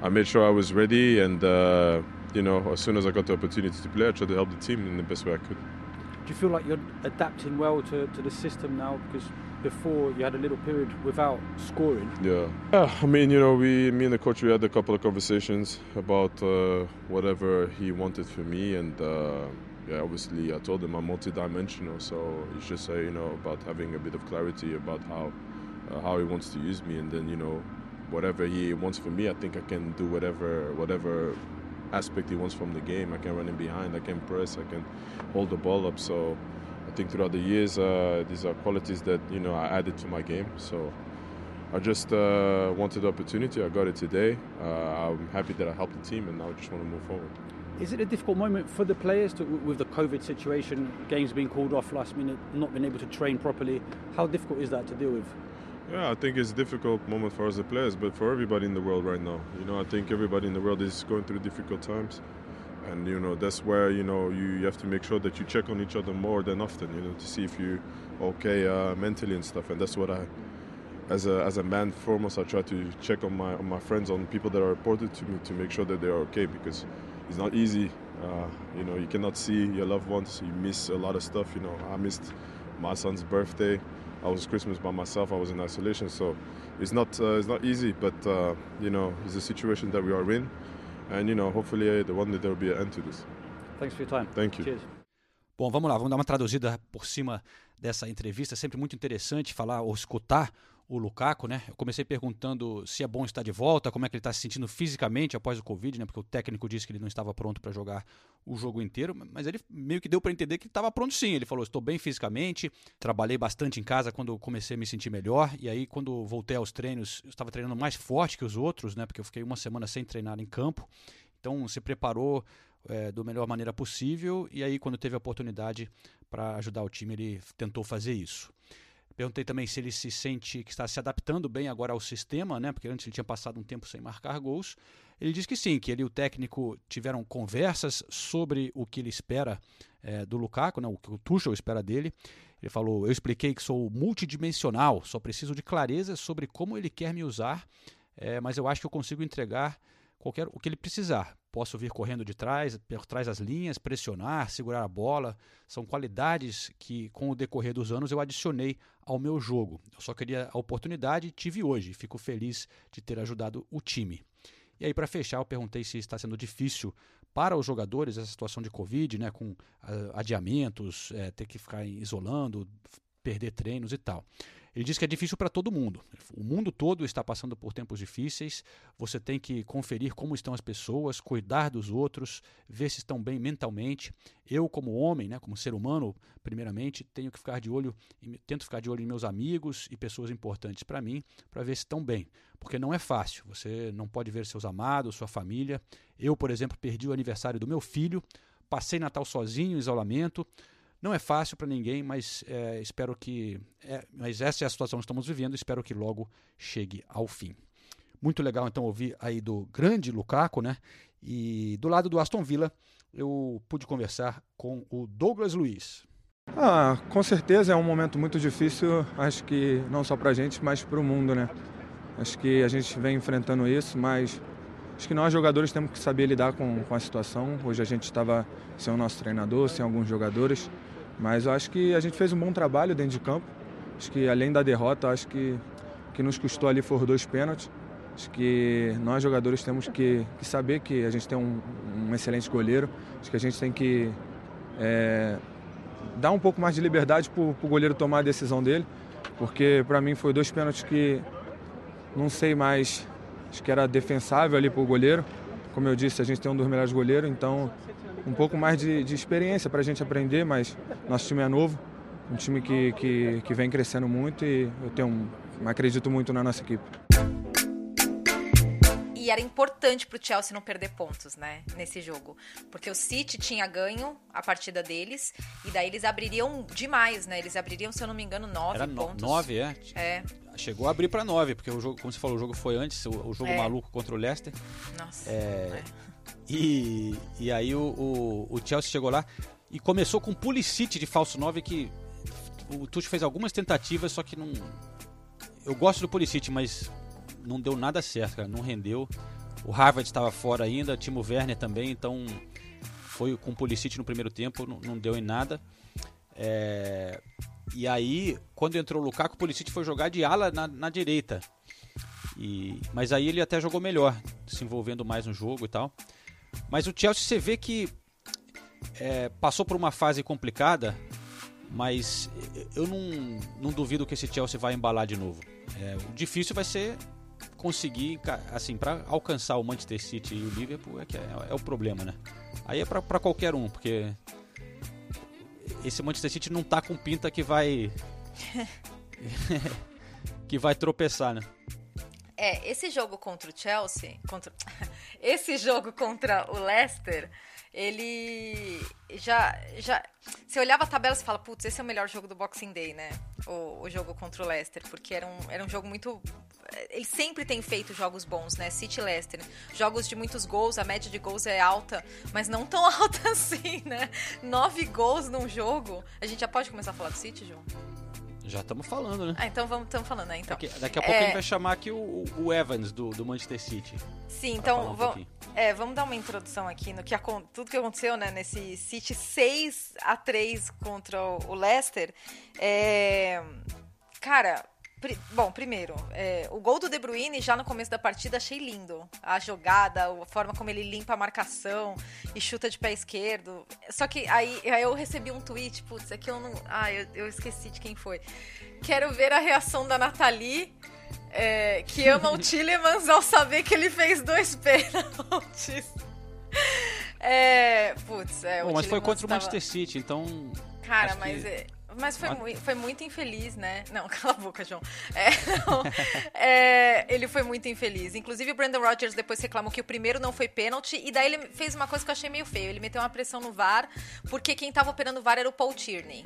I made sure I was ready, and uh, you know, as soon as I got the opportunity to play, I tried to help the team in the best way I could. Do you feel like you're adapting well to, to the system now? Because before you had a little period without scoring. Yeah. Yeah, I mean, you know, we, me and the coach, we had a couple of conversations about uh, whatever he wanted for me, and uh, yeah, obviously I told him I'm multi-dimensional, so it's just uh, you know about having a bit of clarity about how uh, how he wants to use me, and then you know whatever he wants for me, I think I can do whatever whatever aspect he wants from the game. I can run in behind, I can press, I can hold the ball up. So I think throughout the years, uh, these are qualities that you know I added to my game. So I just uh, wanted the opportunity. I got it today. Uh, I'm happy that I helped the team, and now I just want to move forward. Is it a difficult moment for the players to, with the COVID situation, games being called off last minute, not being able to train properly? How difficult is that to deal with? Yeah, I think it's a difficult moment for us the players, but for everybody in the world right now. You know, I think everybody in the world is going through difficult times, and you know that's where you know you, you have to make sure that you check on each other more than often. You know, to see if you okay uh, mentally and stuff. And that's what I, as a as a man foremost, I try to check on my on my friends, on people that are reported to me, to make sure that they are okay because it's not easy. Uh, you know, you cannot see your loved ones. You miss a lot of stuff. You know, I missed my son's birthday. I was Christmas by myself. I was in isolation, so it's not uh, it's not easy. But uh, you know, it's a situation that we are in, and you know, hopefully, uh, the one day there will be an end to this. Thanks for your time. Thank you. Cheers. Bom, vamos lá, vamos dar uma traduzida por cima dessa entrevista. É sempre muito interessante falar ou escutar o Lukaku, né? Eu comecei perguntando se é bom estar de volta, como é que ele está se sentindo fisicamente após o Covid, né? Porque o técnico disse que ele não estava pronto para jogar o jogo inteiro, mas ele meio que deu para entender que estava pronto sim. Ele falou: estou bem fisicamente, trabalhei bastante em casa quando comecei a me sentir melhor, e aí quando voltei aos treinos, eu estava treinando mais forte que os outros, né? Porque eu fiquei uma semana sem treinar em campo. Então se preparou é, da melhor maneira possível e aí quando teve a oportunidade para ajudar o time ele tentou fazer isso. Perguntei também se ele se sente que está se adaptando bem agora ao sistema, né? Porque antes ele tinha passado um tempo sem marcar gols. Ele disse que sim, que ele e o técnico tiveram conversas sobre o que ele espera é, do Lukaku, né? O que o Tuchel espera dele. Ele falou: Eu expliquei que sou multidimensional, só preciso de clareza sobre como ele quer me usar, é, mas eu acho que eu consigo entregar qualquer o que ele precisar. Posso vir correndo de trás, por trás das linhas, pressionar, segurar a bola. São qualidades que, com o decorrer dos anos, eu adicionei ao meu jogo. Eu só queria a oportunidade e tive hoje. Fico feliz de ter ajudado o time. E aí, para fechar, eu perguntei se está sendo difícil para os jogadores essa situação de Covid, né, com uh, adiamentos, é, ter que ficar isolando, perder treinos e tal. Ele diz que é difícil para todo mundo. O mundo todo está passando por tempos difíceis. Você tem que conferir como estão as pessoas, cuidar dos outros, ver se estão bem mentalmente. Eu, como homem, né, como ser humano, primeiramente, tenho que ficar de olho, tento ficar de olho em meus amigos e pessoas importantes para mim, para ver se estão bem. Porque não é fácil. Você não pode ver seus amados, sua família. Eu, por exemplo, perdi o aniversário do meu filho, passei Natal sozinho, isolamento. Não é fácil para ninguém, mas é, espero que. É, mas essa é a situação que estamos vivendo, espero que logo chegue ao fim. Muito legal então ouvir aí do grande Lukaku, né? E do lado do Aston Villa, eu pude conversar com o Douglas Luiz. Ah, com certeza é um momento muito difícil, acho que não só para a gente, mas para o mundo, né? Acho que a gente vem enfrentando isso, mas acho que nós jogadores temos que saber lidar com, com a situação. Hoje a gente estava sem o nosso treinador, sem alguns jogadores. Mas acho que a gente fez um bom trabalho dentro de campo. Acho que além da derrota, acho que o que nos custou ali foram dois pênaltis. Acho que nós jogadores temos que, que saber que a gente tem um, um, excelente goleiro. Acho que a gente tem que é, dar um pouco mais de liberdade para o goleiro tomar a decisão dele. Porque para mim foi dois pênaltis que não sei mais, acho que era defensável ali para o goleiro. Como eu disse, a gente tem um dos melhores goleiros, então um pouco mais de, de experiência para a gente aprender, mas nosso time é novo, um time que, que, que vem crescendo muito e eu tenho um, acredito muito na nossa equipe. e era importante pro Chelsea não perder pontos, né? Nesse jogo. Porque o City tinha ganho a partida deles. E daí eles abririam demais, né? Eles abririam, se eu não me engano, nove Era pontos. nove, é? É. Chegou a abrir pra nove, porque o jogo, como você falou, o jogo foi antes, o, o jogo É. maluco contra o Leicester. Nossa. É, E, e aí o, o, o Chelsea chegou lá e começou com o Pulisic de falso 9 que o Tuchel fez algumas tentativas, só que não... Eu gosto do Pulisic, mas não deu nada certo, cara, não rendeu. O Harvard estava fora ainda, Timo Werner também, então foi com o Pulisic no primeiro tempo, não, não deu em nada. É, E aí, quando entrou o Lukaku, o Pulisic foi jogar de ala na, na direita. E, mas aí ele até jogou melhor, se envolvendo mais no jogo e tal. Mas o Chelsea você vê que é, passou por uma fase complicada, mas eu não, não duvido que esse Chelsea vai embalar de novo. É, o difícil vai ser conseguir, assim, para alcançar o Manchester City e o Liverpool é, que é, é o problema, né? Aí é para qualquer um, porque esse Manchester City não tá com pinta que vai *laughs* que vai tropeçar, né? É, esse jogo contra o Chelsea, contra *laughs* esse jogo contra o Leicester, ele já já você olhava a tabela e fala, putz, esse é o melhor jogo do Boxing Day, né? O, o jogo contra o Leicester, porque era um, era um jogo muito ele sempre tem feito jogos bons, né? City Leicester. Jogos de muitos gols, a média de gols é alta, mas não tão *laughs* alta assim, né? Nove gols num jogo. A gente já pode começar a falar do City, João? Já estamos falando, né? Ah, então vamos estamos falando, né? Então. Daqui, daqui a pouco É, a gente vai chamar aqui o, o Evans do, do Manchester City. Sim, então um vamos, é, vamos dar uma introdução aqui no que tudo que aconteceu, né, nesse City 6 a 3 contra o Leicester. É, cara, bom, primeiro, é, o gol do De Bruyne já no começo da partida achei lindo. A jogada, a forma como ele limpa a marcação e chuta de pé esquerdo. Só que aí, aí eu recebi um tweet, putz, aqui eu não, ah, eu, eu esqueci de quem foi. Quero ver a reação da Nathalie é, que ama o *laughs* Tillemans ao saber que ele fez dois *laughs* pênaltis. É, putz, é, Bom, o mas foi contra o tava- Manchester City, então. Cara, acho que- mas, é- mas foi, mui- foi muito infeliz, né? Não, *laughs* cala a boca, João. É, *laughs* não, é, ele foi muito infeliz. Inclusive, o Brandon Rodgers depois reclamou que o primeiro não foi pênalti. E daí ele fez uma coisa que eu achei meio feio. Ele meteu uma pressão no VAR, porque quem tava operando o VAR era o Paul Tierney.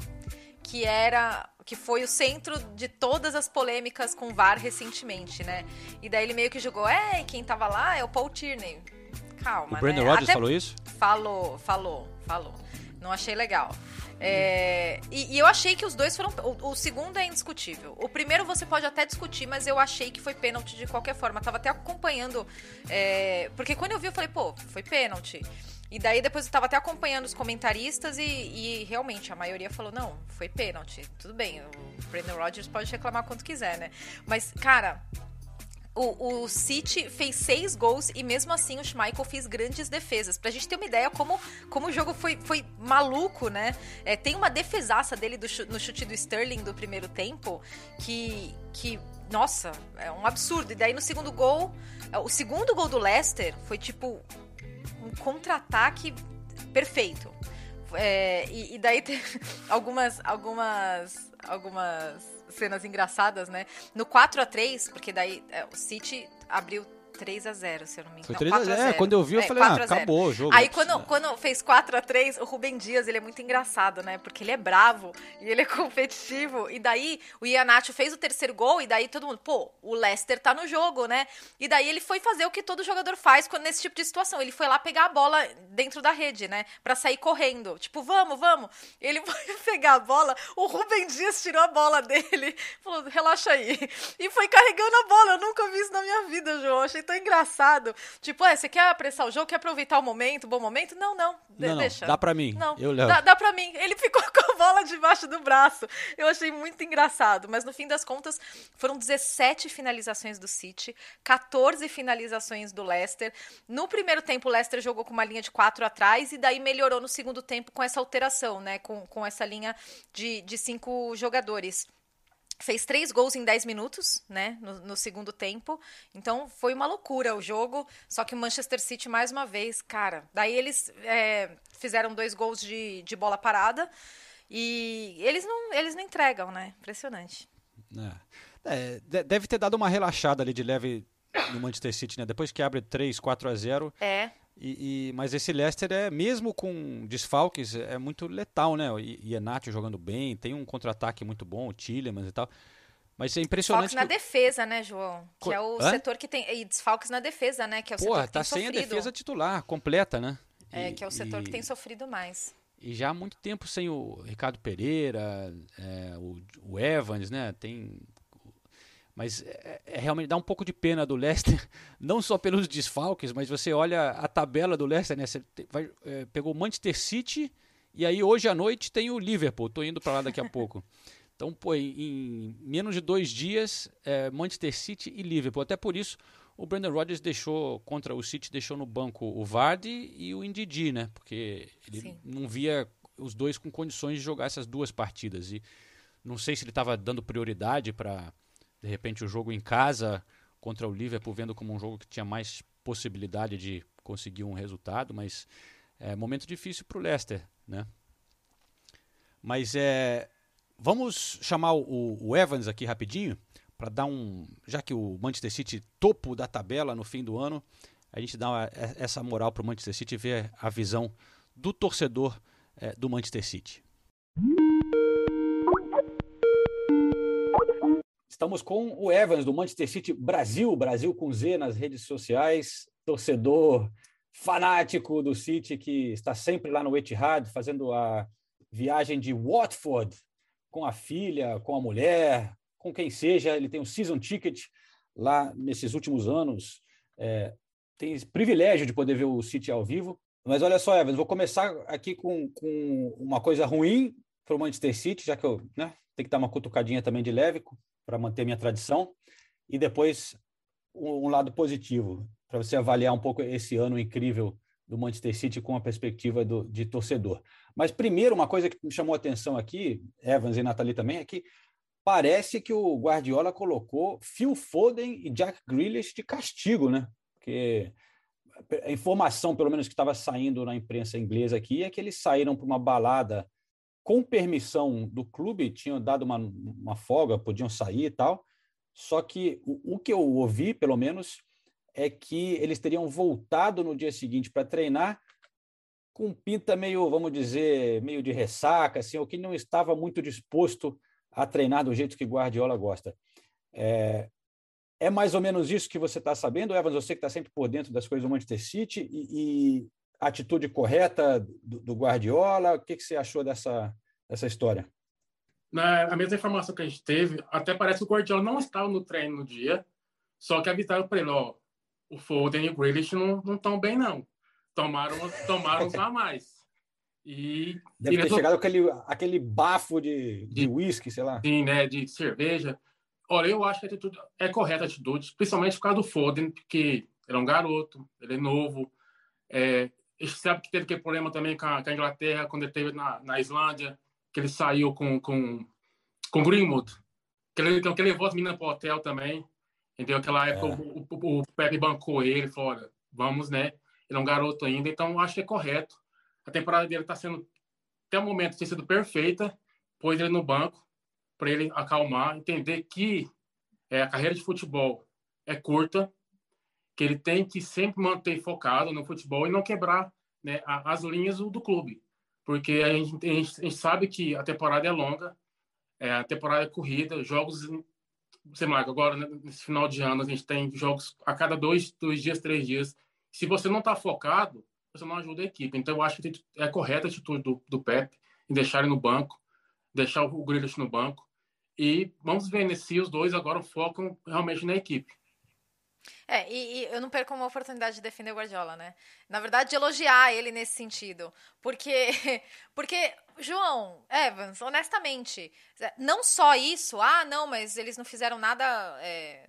Que era. que foi o centro de todas as polêmicas com o VAR recentemente, né? E daí ele meio que jogou, é, quem tava lá é o Paul Tierney. Calma, O Brandon né? Rodgers Até- falou isso? Falou, falou, falou. Não achei legal. É, e, e eu achei que os dois foram. O, o segundo é indiscutível. O primeiro você pode até discutir, mas eu achei que foi pênalti de qualquer forma. Tava até acompanhando. é, porque quando eu vi, eu falei, pô, foi pênalti. E daí depois eu tava até acompanhando os comentaristas e, e realmente a maioria falou: não, foi pênalti. Tudo bem, o Brandon Rodgers pode reclamar quanto quiser, né? Mas, cara, o, o City fez seis gols e mesmo assim o Schmeichel fez grandes defesas. Pra gente ter uma ideia como, como o jogo foi, foi maluco, né? É, tem uma defesaça dele do no chute do Sterling do primeiro tempo que, que, nossa, é um absurdo. E daí no segundo gol, é, o segundo gol do Leicester foi tipo um contra-ataque perfeito. É, e, e daí *laughs* tem algumas, algumas, algumas cenas engraçadas, né? No 4 a 3 porque daí é, o City abriu 3 a 0 se eu não me engano. Foi Não, 3 a 4 0. É, quando eu vi, eu falei, ah, 4 a 0. acabou o jogo, Aí né? quando, quando fez 4 a 3 o Rubem Dias, ele é muito engraçado, né? Porque ele é bravo e ele é *laughs* competitivo. E daí o Ianacho fez o terceiro gol e daí todo mundo, pô, o Leicester tá no jogo, né? E daí ele foi fazer o que todo jogador faz quando, nesse tipo de situação. Ele foi lá pegar a bola dentro da rede, né? Pra sair correndo. Tipo, vamos, vamos. Ele *laughs* foi pegar a bola, o Rubem Dias tirou a bola dele, *laughs* falou, relaxa aí. E foi carregando a bola. Eu nunca vi isso na minha vida, João. Achei tão engraçado. Tipo, é, você quer apressar o jogo, quer aproveitar o momento, o bom momento? Não, não. de- Não, não, deixa. dá pra mim, Não, eu levo. Dá, dá pra mim. Ele ficou *laughs* com a bola debaixo do braço. Eu achei muito engraçado. Mas no fim das contas, foram 17 finalizações do City, 14 finalizações do Leicester. No primeiro tempo, o Leicester jogou com uma linha de quatro atrás e daí melhorou no segundo tempo com essa alteração, né? Com, com essa linha de, de cinco jogadores. Fez três gols em 10 minutos, né? No, no segundo tempo. Então foi uma loucura o jogo. Só que o Manchester City, mais uma vez, cara. Daí eles é, fizeram dois gols de, de bola parada. E eles não, eles não entregam, né? Impressionante. É. É, de- deve ter dado uma relaxada ali de leve no Manchester City, né? Depois que abre 3, 4 a 0. É. E, e, mas esse Leicester é, mesmo com desfalques, é muito letal, né? O Iheanacho jogando bem, tem um contra-ataque muito bom, o Tillemans e tal. Mas é impressionante. Desfalques na defesa, né, João? Que é o Hã? setor que tem. E desfalques na defesa, né? Que é o Porra, setor que tá tem sem sofrido. a defesa titular, completa, né? É, E- que é o setor e- que tem sofrido mais. E já há muito tempo sem o Ricardo Pereira, é, o, o Evans, né? Tem. Mas é, é realmente dá um pouco de pena do Leicester, *laughs* não só pelos desfalques, mas você olha a tabela do Leicester, né? Você vai, é, pegou o Manchester City e aí hoje à noite tem o Liverpool. Tô indo para lá daqui a pouco. *laughs* Então, pô, em, menos de dois dias, é, Manchester City e Liverpool. Até por isso, o Brandon Rodgers deixou contra o City, deixou no banco o Vardy e o Ndidi, né? Porque ele Sim. não via os dois com condições de jogar essas duas partidas. E não sei se ele estava dando prioridade para, de repente, o jogo em casa contra o Liverpool, vendo como um jogo que tinha mais possibilidade de conseguir um resultado, mas é momento difícil para o Leicester, né? Mas é, vamos chamar o, o Evans aqui rapidinho para dar um, já que o Manchester City topo da tabela no fim do ano, a gente dá uma- essa moral para o Manchester City ver a visão do torcedor eh, do Manchester City. Estamos com o Evans do Manchester City Brasil, Brasil com Z nas redes sociais, torcedor fanático do City que está sempre lá no Etihad fazendo a viagem de Watford com a filha, com a mulher, com quem seja. Ele tem um season ticket lá nesses últimos anos. É, tem esse privilégio de poder ver o City ao vivo. Mas olha só, Evans, vou começar aqui com, com uma coisa ruim para o Manchester City, já que eu né, tenho que dar uma cutucadinha também de leve para manter minha tradição. E depois um, um lado positivo, para você avaliar um pouco esse ano incrível do Manchester City com a perspectiva do, de torcedor. Mas primeiro, uma coisa que me chamou a atenção aqui, Evans e Nathalie também, é que parece que o Guardiola colocou Phil Foden e Jack Grealish de castigo, né? Porque a informação, pelo menos que estava saindo na imprensa inglesa aqui, é que eles saíram para uma balada com permissão do clube, tinham dado uma, uma folga, podiam sair e tal. Só que o, o que eu ouvi, pelo menos, é que eles teriam voltado no dia seguinte para treinar com pinta meio, vamos dizer, meio de ressaca, assim, ou que não estava muito disposto a treinar do jeito que Guardiola gosta. É, é mais ou menos isso que você está sabendo, Evans? Você que está sempre por dentro das coisas do Manchester City e, e atitude correta do, do Guardiola, o que, que você achou dessa, dessa história? Na, a mesma informação que a gente teve, até parece que o Guardiola não estava no treino no dia, só que avisaram para ele, ó, o Foden e o Grealish não estão bem, não. Tomaram, tomaram *laughs* a mais. E, Deve e ter chegado aquele, aquele bafo de, de whisky, sei lá. Sim, né, de cerveja. Olha, eu acho que a atitude é correta a atitude, principalmente por causa do Foden, porque ele é um garoto, ele é novo. É, a gente sabe que teve aquele problema também com a, com a Inglaterra, quando ele teve na, na Islândia, que ele saiu com, com, com Greenwood, que ele, que ele levou as meninas para o hotel também. Entendeu? Aquela época o, o, o Pepe bancou ele, fora, vamos, né? Ele é um garoto ainda, então acho que é correto. A temporada dele está sendo, até o momento, tem sido perfeita, pôs ele no banco, para ele acalmar, entender que é, a carreira de futebol é curta, que ele tem que sempre manter focado no futebol e não quebrar né, as linhas do, clube. Porque a gente, a gente- sabe que a temporada é longa, é, a temporada é corrida, jogos. Sei lá, agora, né, nesse final de ano, a gente tem jogos a cada dois, dois dias, três dias. Se você não está focado, você não ajuda a equipe. Então, eu acho que é correta a atitude do, do Pep em deixar ele no banco, deixar o Grealish no banco. E vamos ver né, se os dois agora focam realmente na equipe. É, e, e eu não perco uma oportunidade de defender o Guardiola, né? Na verdade, de elogiar ele nesse sentido. Porque, *laughs* porque João, Evans, honestamente, não só isso, ah, não, mas eles não fizeram nada é,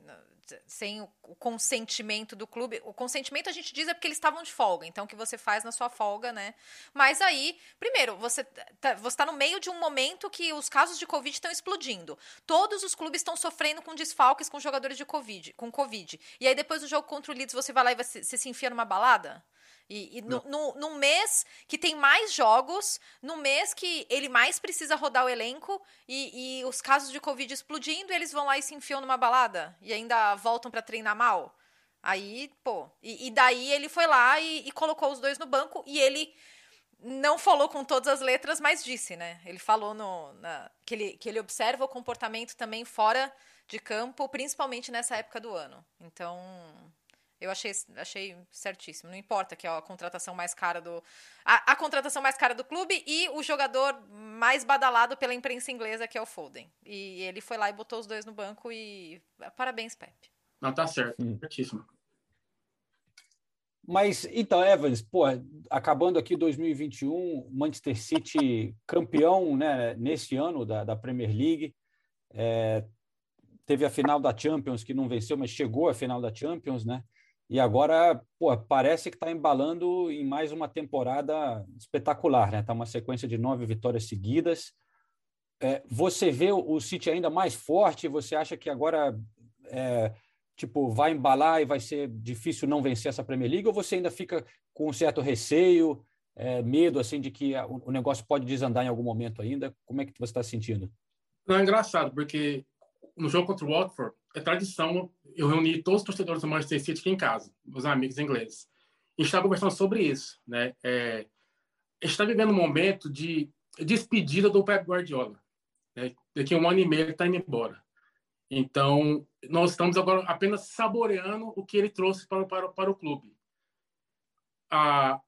sem o, consentimento do clube. O consentimento a gente diz é porque eles estavam de folga, então o que você faz na sua folga, né? Mas aí, primeiro, você tá, você tá no meio de um momento que os casos de Covid estão explodindo. Todos os clubes estão sofrendo com desfalques com jogadores de Covid, com Covid. E aí depois do jogo contra o Leeds você vai lá e você, você se enfia numa balada? E, e no, no, num mês que tem mais jogos, no mês que ele mais precisa rodar o elenco e, e os casos de Covid explodindo, eles vão lá e se enfiam numa balada e ainda voltam para treinar mal. Aí, pô, e, e daí ele foi lá e, e colocou os dois no banco e ele não falou com todas as letras, mas disse, né? Ele falou no, na, que, ele, que ele observa o comportamento também fora de campo, principalmente nessa época do ano. Então, eu achei, achei certíssimo. Não importa que é a contratação mais cara do. A, a, contratação mais cara do clube e o jogador mais badalado pela imprensa inglesa, que é o Foden. E ele foi lá e botou os dois no banco e. Parabéns, Pepe. Não, tá certo. Hum. Certíssimo. Mas, então, Evans, pô, acabando aqui 2021, Manchester City campeão né, nesse ano da, da Premier League. É, teve a final da Champions, que não venceu, mas chegou à final da Champions, né? E agora, pô, parece que está embalando em mais uma temporada espetacular, né? Tá uma sequência de nove vitórias seguidas. É, você vê o City ainda mais forte? Você acha que agora é, tipo vai embalar e vai ser difícil não vencer essa Premier League? Ou você ainda fica com um certo receio, é, medo assim de que o negócio pode desandar em algum momento ainda? Como é que você está sentindo? Não é engraçado porque no jogo contra o Watford é tradição eu reuni todos os torcedores do Manchester City aqui em casa, meus amigos ingleses. E estava conversando sobre isso, né? É, está vivendo um momento de despedida do Pep Guardiola. Né? Daqui a um ano e meio ele está indo embora. Então, nós estamos agora apenas saboreando o que ele trouxe para, para, para o clube. Ah,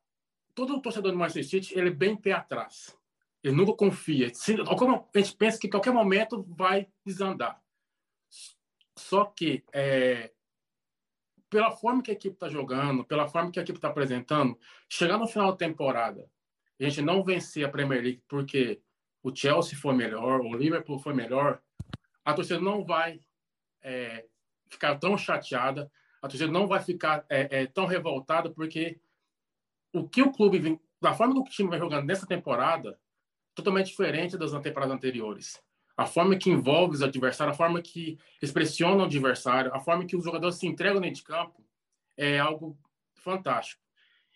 todo torcedor do Manchester City ele é bem pé atrás. Ele nunca confia. A gente pensa que qualquer momento vai desandar. Só que, é, pela forma que a equipe está jogando, pela forma que a equipe está apresentando, chegar no final da temporada, a gente não vencer a Premier League porque o Chelsea foi melhor, o Liverpool foi melhor, a torcida não vai é, ficar tão chateada, a torcida não vai ficar é, é, tão revoltada, porque o que o clube vem, da forma que o time vai jogando nessa temporada, totalmente diferente das temporadas anteriores a forma que envolve os adversários, a forma que expressiona o adversário, a forma que os jogadores se entregam dentro de campo, é algo fantástico.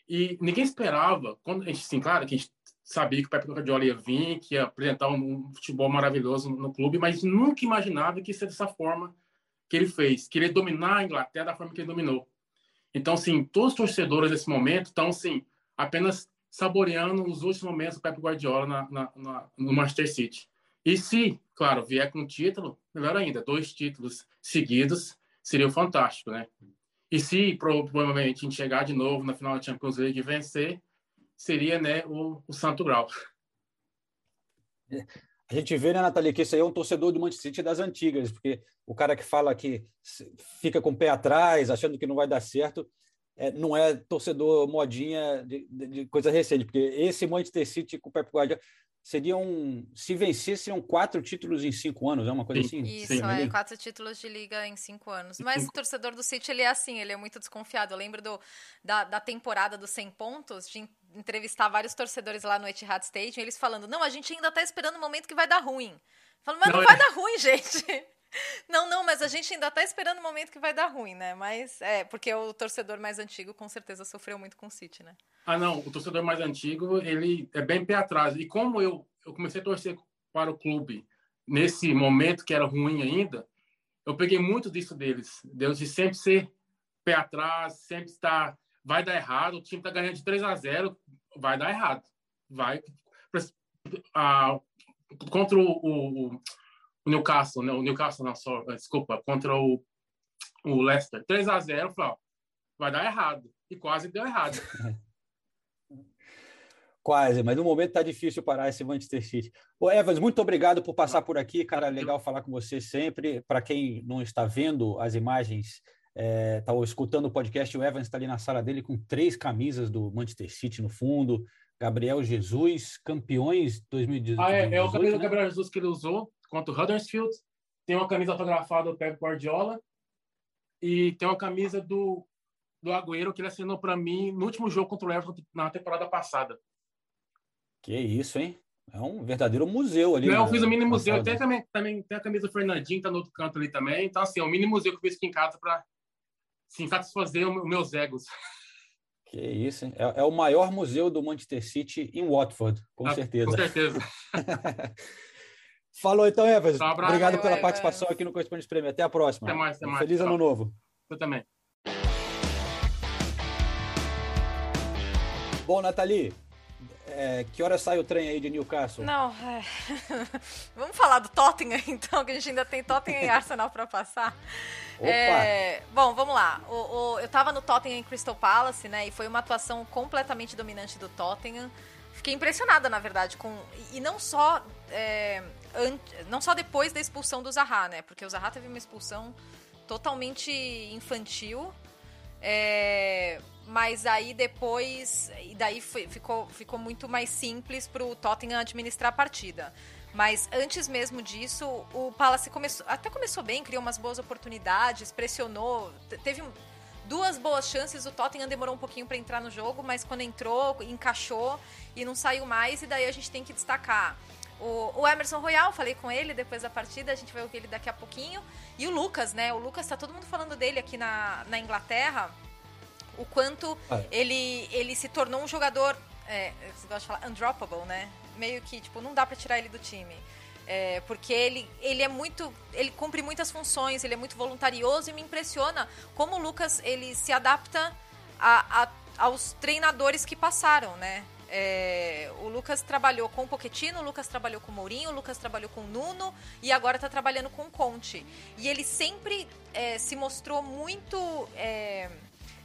E ninguém esperava, quando a gente, sim, claro, que a gente sabia que o Pepe Guardiola ia vir, que ia apresentar um futebol maravilhoso no clube, mas nunca imaginava que ia ser dessa forma que ele fez, que ele ia dominar a Inglaterra da forma que ele dominou. Então, sim, todos os torcedores nesse momento estão, sim, apenas saboreando os últimos momentos do Pepe Guardiola na, na, na, no Manchester City. E se, claro, vier com título, melhor ainda, dois títulos seguidos seria fantástico, né? E se provavelmente a gente chegar de novo na final da Champions League e vencer, seria né, o, o santo grau. A gente vê, né, Nathalie, que esse aí é um torcedor do Manchester City das antigas, porque o cara que fala que fica com o pé atrás, achando que não vai dar certo, é, não é torcedor modinha de, de, de, coisa recente, porque esse Manchester City com o Pep Guardiola seriam, se vencer, seriam quatro títulos em cinco anos, é uma coisa assim? Isso, Sim. é, quatro títulos de liga em cinco anos. Mas o torcedor do City, ele é assim, ele é muito desconfiado. Eu lembro do, da, da temporada dos 100 pontos, de entrevistar vários torcedores lá no Etihad Stadium, eles falando, não, a gente ainda tá esperando o momento que vai dar ruim. Falando, mas não, não vai é... dar ruim, *laughs* gente. Não, não, mas a gente ainda tá esperando o momento que vai dar ruim, né? Mas é, porque o torcedor mais antigo com certeza sofreu muito com o City, né? Ah, não, o torcedor mais antigo, ele é bem pé atrás. E como eu, eu comecei a torcer para o clube nesse momento que era ruim ainda, eu peguei muito disso deles. Deus de sempre ser pé atrás, sempre estar. Vai dar errado, o time está ganhando de 3 a 0 vai dar errado. Vai. Ah, contra o, o, o Newcastle, né? O Newcastle, não, só, desculpa, contra o, o Leicester. 3 a 0 falei, ó, vai dar errado. E quase deu errado. *laughs* Quase, mas no momento tá difícil parar esse Manchester City. Ô, Evans, muito obrigado por passar por aqui, cara. Legal falar com você sempre. Para quem não está vendo as imagens, está é, escutando o podcast, o Evans está ali na sala dele com três camisas do Manchester City no fundo. Gabriel Jesus, campeões 2018. Ah, é, é o camisa né? do Gabriel Jesus que ele usou contra o Huddersfield. Tem uma camisa autografada do Pep Guardiola. E tem uma camisa do, do Agüero que ele assinou para mim no último jogo contra o Everton na temporada passada. Que isso, hein? É um verdadeiro museu ali. Não, eu fiz um mini museu. Tem também, também tem a camisa do Fernandinho, tá no outro canto ali também. Então, assim, é um mini museu que eu fiz aqui em casa para sim, satisfazer os meus egos. Que isso, hein? É, é, o maior museu do Manchester City em Watford, com ah, certeza. Com certeza. *laughs* Falou então, Everson. Um Obrigado pela participação aqui no Correspondente Prêmio. Até a próxima. Até mais, até mais. Feliz ano novo. Eu também. Bom, Nathalie, é, que hora sai o trem aí de Newcastle? Não, é... *laughs* vamos falar do Tottenham *laughs* então, que a gente ainda tem Tottenham e Arsenal para passar. É... Bom, vamos lá. O, o... Eu estava no Tottenham em Crystal Palace, né? E foi uma atuação completamente dominante do Tottenham. Fiquei impressionada, na verdade, com. E não só é, não só depois da expulsão do Zaha, né? Porque o Zaha teve uma expulsão totalmente infantil. É, mas aí depois, e daí foi, ficou, ficou muito mais simples para o Tottenham administrar a partida. Mas antes mesmo disso, o Palace começou, até começou bem, criou umas boas oportunidades, pressionou, teve duas boas chances. O Tottenham demorou um pouquinho para entrar no jogo, mas quando entrou, encaixou e não saiu mais. E daí a gente tem que destacar o, o, Emerson Royal, falei com ele depois da partida, a gente vai ouvir ele daqui a pouquinho. E o Lucas, né? O Lucas tá todo mundo falando dele aqui na, na Inglaterra. O quanto ah. ele, ele se tornou um jogador, é, você gosta de falar, undroppable, né? Meio que, tipo, não dá para tirar ele do time. É, porque ele, ele é muito. Ele cumpre muitas funções, ele é muito voluntarioso e me impressiona como o Lucas ele se adapta a, a, aos treinadores que passaram, né? É, o Lucas trabalhou com o Pochettino, o Lucas trabalhou com o Mourinho, o Lucas trabalhou com o Nuno e agora está trabalhando com o Conte. E ele sempre é, se mostrou muito é,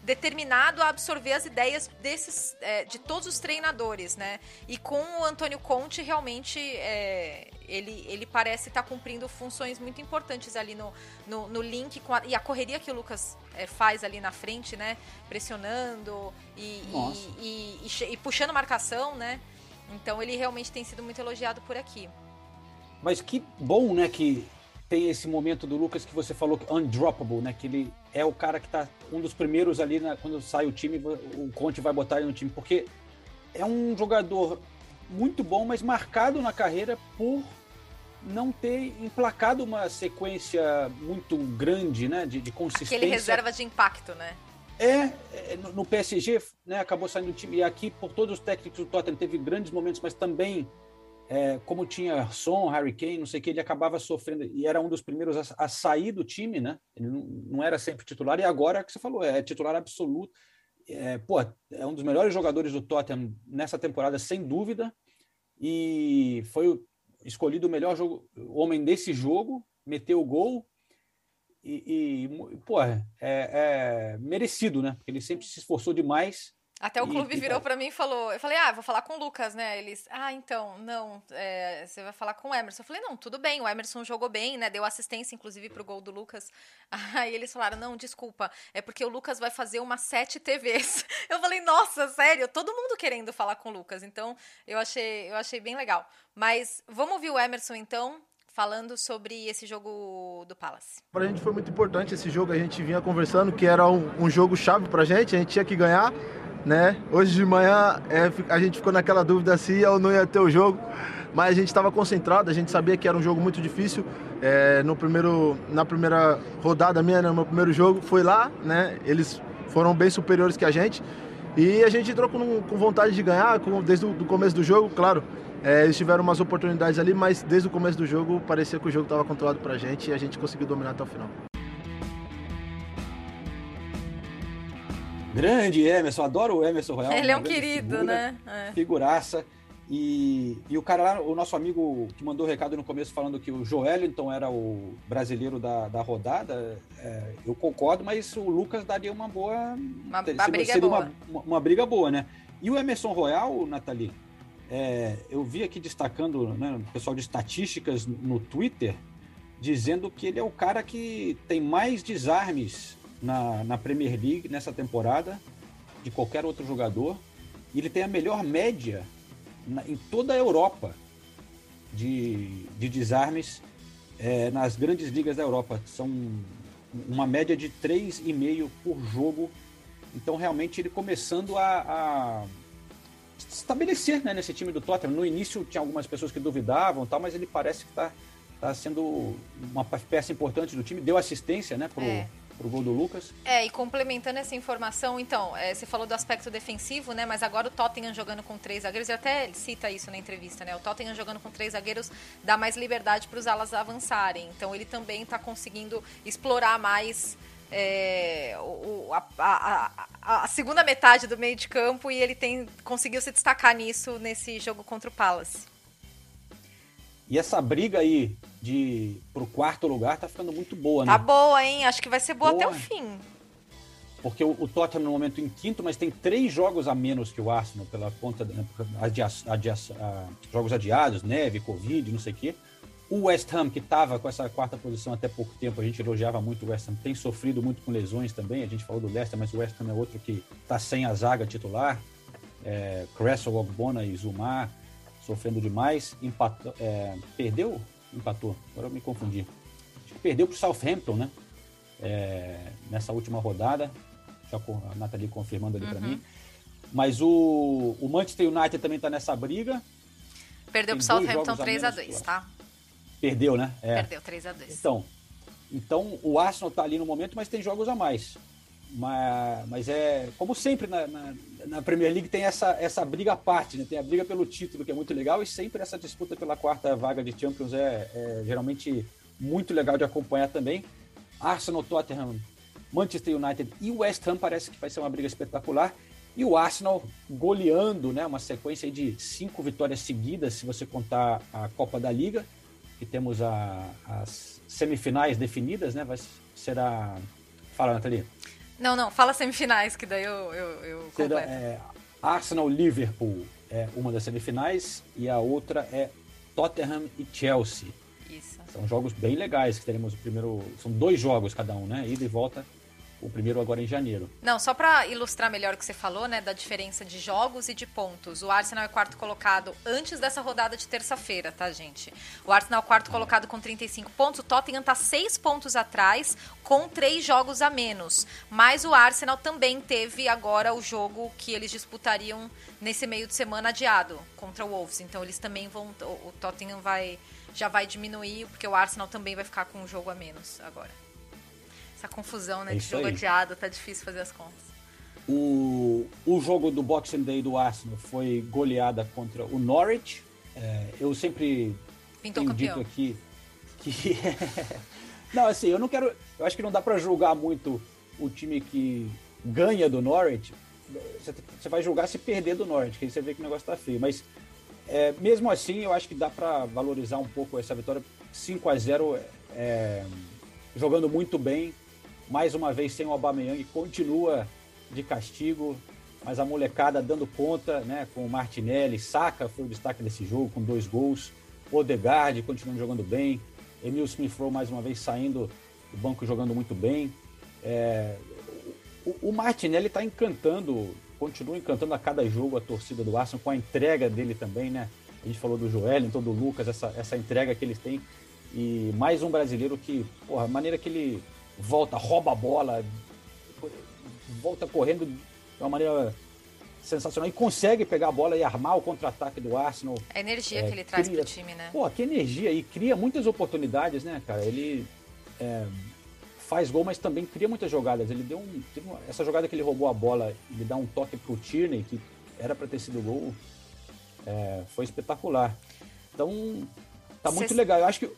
determinado a absorver as ideias desses é, de todos os treinadores, né? E com o Antônio Conte realmente é, ele, ele parece estar tá cumprindo funções muito importantes ali no, no, no link a, e a correria que o Lucas é, faz ali na frente, né? Pressionando e, e, e, e, puxando marcação, né? Então ele realmente tem sido muito elogiado por aqui. Mas que bom, né, que tem esse momento do Lucas que você falou que undroppable, né? Que ele é o cara que tá um dos primeiros ali quando sai o time, o Conte vai botar ele no time, porque é um jogador muito bom, mas marcado na carreira por não ter emplacado uma sequência muito grande, né, de, de consistência. Aquele reserva de impacto, né? É, é no PSG, né, acabou saindo do time. E aqui, por todos os técnicos do Tottenham, teve grandes momentos, mas também, é, como tinha Son, Harry Kane, não sei o que, ele acabava sofrendo. E era um dos primeiros a, a sair do time, né? Ele não, não, era sempre titular. E agora, é o que você falou, é titular absoluto. É, pô, é um dos melhores jogadores do Tottenham nessa temporada, sem dúvida. E foi escolhido o melhor jogo, homem desse jogo, meteu o gol e, e pô, é, é, merecido, né? Porque ele sempre se esforçou demais até o clube *laughs* virou para mim e falou. Eu falei, ah, vou falar com o Lucas, né? Eles, ah, então, não, é, você vai falar com o Emerson. Eu falei, não, tudo bem, o Emerson jogou bem, né? Deu assistência, inclusive, pro gol do Lucas. *laughs* Aí eles falaram, não, desculpa, é porque o Lucas vai fazer uma sete TVs. *laughs* Eu falei, nossa, sério, todo mundo querendo falar com o Lucas. Então, eu achei, eu achei bem legal. Mas vamos ouvir o Emerson, então, falando sobre esse jogo do Palace. Para a gente foi muito importante esse jogo, a gente vinha conversando que era um, um jogo chave para a gente, a gente tinha que ganhar né? Hoje de manhã é, a gente ficou naquela dúvida se ia ou não ia ter o jogo, mas a gente estava concentrado, a gente sabia que era um jogo muito difícil. É, no primeiro, na primeira rodada minha, né, no meu primeiro jogo, foi lá, né? Eles foram bem superiores que a gente e a gente entrou com, com vontade de ganhar com, desde o começo do jogo, claro. É, eles tiveram umas oportunidades ali, mas desde o começo do jogo parecia que o jogo estava controlado para a gente e a gente conseguiu dominar até o final. Grande Emerson, adoro o Emerson Royal. Ele é um querido, figura, né? É. Figuraça. E, e o cara lá, o nosso amigo que mandou o recado no começo falando que o Joelinton era o brasileiro da, da rodada, é, eu concordo, mas o Lucas daria uma boa. Uma, uma briga seria boa. Uma, uma, briga boa, né? E o Emerson Royal, Nathalie, é, eu vi aqui destacando né, o pessoal de estatísticas no Twitter, dizendo que ele é o cara que tem mais desarmes na, na Premier League nessa temporada de qualquer outro jogador. E ele tem a melhor média na, em toda a Europa de, de desarmes é, nas grandes ligas da Europa. São uma média de 3,5 por jogo. Então, realmente, ele começando a, a estabelecer né, nesse time do Tottenham. No início, tinha algumas pessoas que duvidavam, tal, mas ele parece que está tá sendo uma peça importante do time. Deu assistência né, para é pro gol do Lucas. É, e complementando essa informação, então, é, você falou do aspecto defensivo, né? Mas agora o Tottenham jogando com três zagueiros, e até cita isso na entrevista, né? O Tottenham jogando com três zagueiros dá mais liberdade para os alas avançarem. Então ele também está conseguindo explorar mais é, o, a, a, a, segunda metade do meio de campo e ele tem conseguiu se destacar nisso nesse jogo contra o Palace. E essa briga aí de pro quarto lugar tá ficando muito boa, né? Tá boa, hein? Acho que vai ser boa, boa. até o fim. Porque o, o, Tottenham no momento em quinto, mas tem três jogos a menos que o Arsenal pela conta né, adia, adia, jogos adiados, neve, covid, não sei o quê. O West Ham, que estava com essa quarta posição até pouco tempo, a gente elogiava muito o West Ham, tem sofrido muito com lesões também. A gente falou do Leicester, mas o West Ham é outro que está sem a zaga titular. É, Cresswell, Ogbona e Zumar sofrendo demais. Empatou, é, perdeu? Empatou, agora eu me confundi. Acho que perdeu para o Southampton, né? É, nessa última rodada. Já a Nathalie confirmando ali uhum. para mim. Mas o, o Manchester United também está nessa briga. Perdeu para o Southampton 3x2, tá? Perdeu, né? É. Perdeu 3 a 2 Então, então o Arsenal está ali no momento, mas tem jogos a mais. Mas, mas é como sempre na, na, na, Premier League tem essa, essa briga à parte, né? Tem a briga pelo título que é muito legal e sempre essa disputa pela quarta vaga de Champions é, é geralmente muito legal de acompanhar também. Arsenal, Tottenham, Manchester United e West Ham parece que vai ser uma briga espetacular. E o Arsenal goleando, né? Uma sequência de cinco vitórias seguidas, se você contar a Copa da Liga que temos a, as semifinais definidas, né? Vai, será. Fala, Nathalie. Não, não, fala semifinais, que daí eu, eu, eu será, é, Arsenal Liverpool é uma das semifinais e a outra é Tottenham e Chelsea. Isso. São jogos bem legais que teremos o primeiro. São dois jogos cada um, né? Ida e volta o primeiro agora em janeiro. Não, só para ilustrar melhor o que você falou, né, da diferença de jogos e de pontos. O Arsenal é quarto colocado antes dessa rodada de terça-feira, tá, gente? O Arsenal é quarto colocado com 35 pontos, o Tottenham tá 6 pontos atrás com três jogos a menos. Mas o Arsenal também teve agora o jogo que eles disputariam nesse meio de semana adiado contra o Wolves. Então eles também vão o Tottenham vai já vai diminuir, porque o Arsenal também vai ficar com um jogo a menos agora. Essa confusão, né? É de jogo aí. adiado, tá difícil fazer as contas. O, o jogo do Boxing Day do Arsenal foi goleada contra o Norwich. É, eu sempre Pintou tenho campeão. dito aqui que. *laughs* não, assim, eu não quero. Eu acho que não dá para julgar muito o time que ganha do Norwich. Você vai julgar se perder do Norwich, que aí você vê que o negócio tá feio. Mas é, mesmo assim, eu acho que dá para valorizar um pouco essa vitória. 5 a 0 é, jogando muito bem, mais uma vez sem o Aubameyang, continua de castigo, mas a molecada dando conta, né, com o Martinelli, Saka foi o destaque desse jogo com dois gols, Odegaard continuando jogando bem, Emil Smith-Rowe mais uma vez saindo do banco jogando muito bem. É, o, o Martinelli está encantando, continua encantando a cada jogo a torcida do Arsenal com a entrega dele também, né? A gente falou do Joel, então do Lucas, essa, essa entrega que eles têm. E mais um brasileiro que, porra, a maneira que ele volta, rouba a bola, volta correndo de uma maneira sensacional e consegue pegar a bola e armar o contra-ataque do Arsenal. A energia é, que ele traz cria, pro time, né? Pô, que energia! E cria muitas oportunidades, né, cara? Ele é, faz gol, mas também cria muitas jogadas. Ele deu um. Essa jogada que ele roubou a bola, ele dá um toque pro Tierney, que era para ter sido gol, é, foi espetacular. Então, tá muito Cê... legal. Eu acho que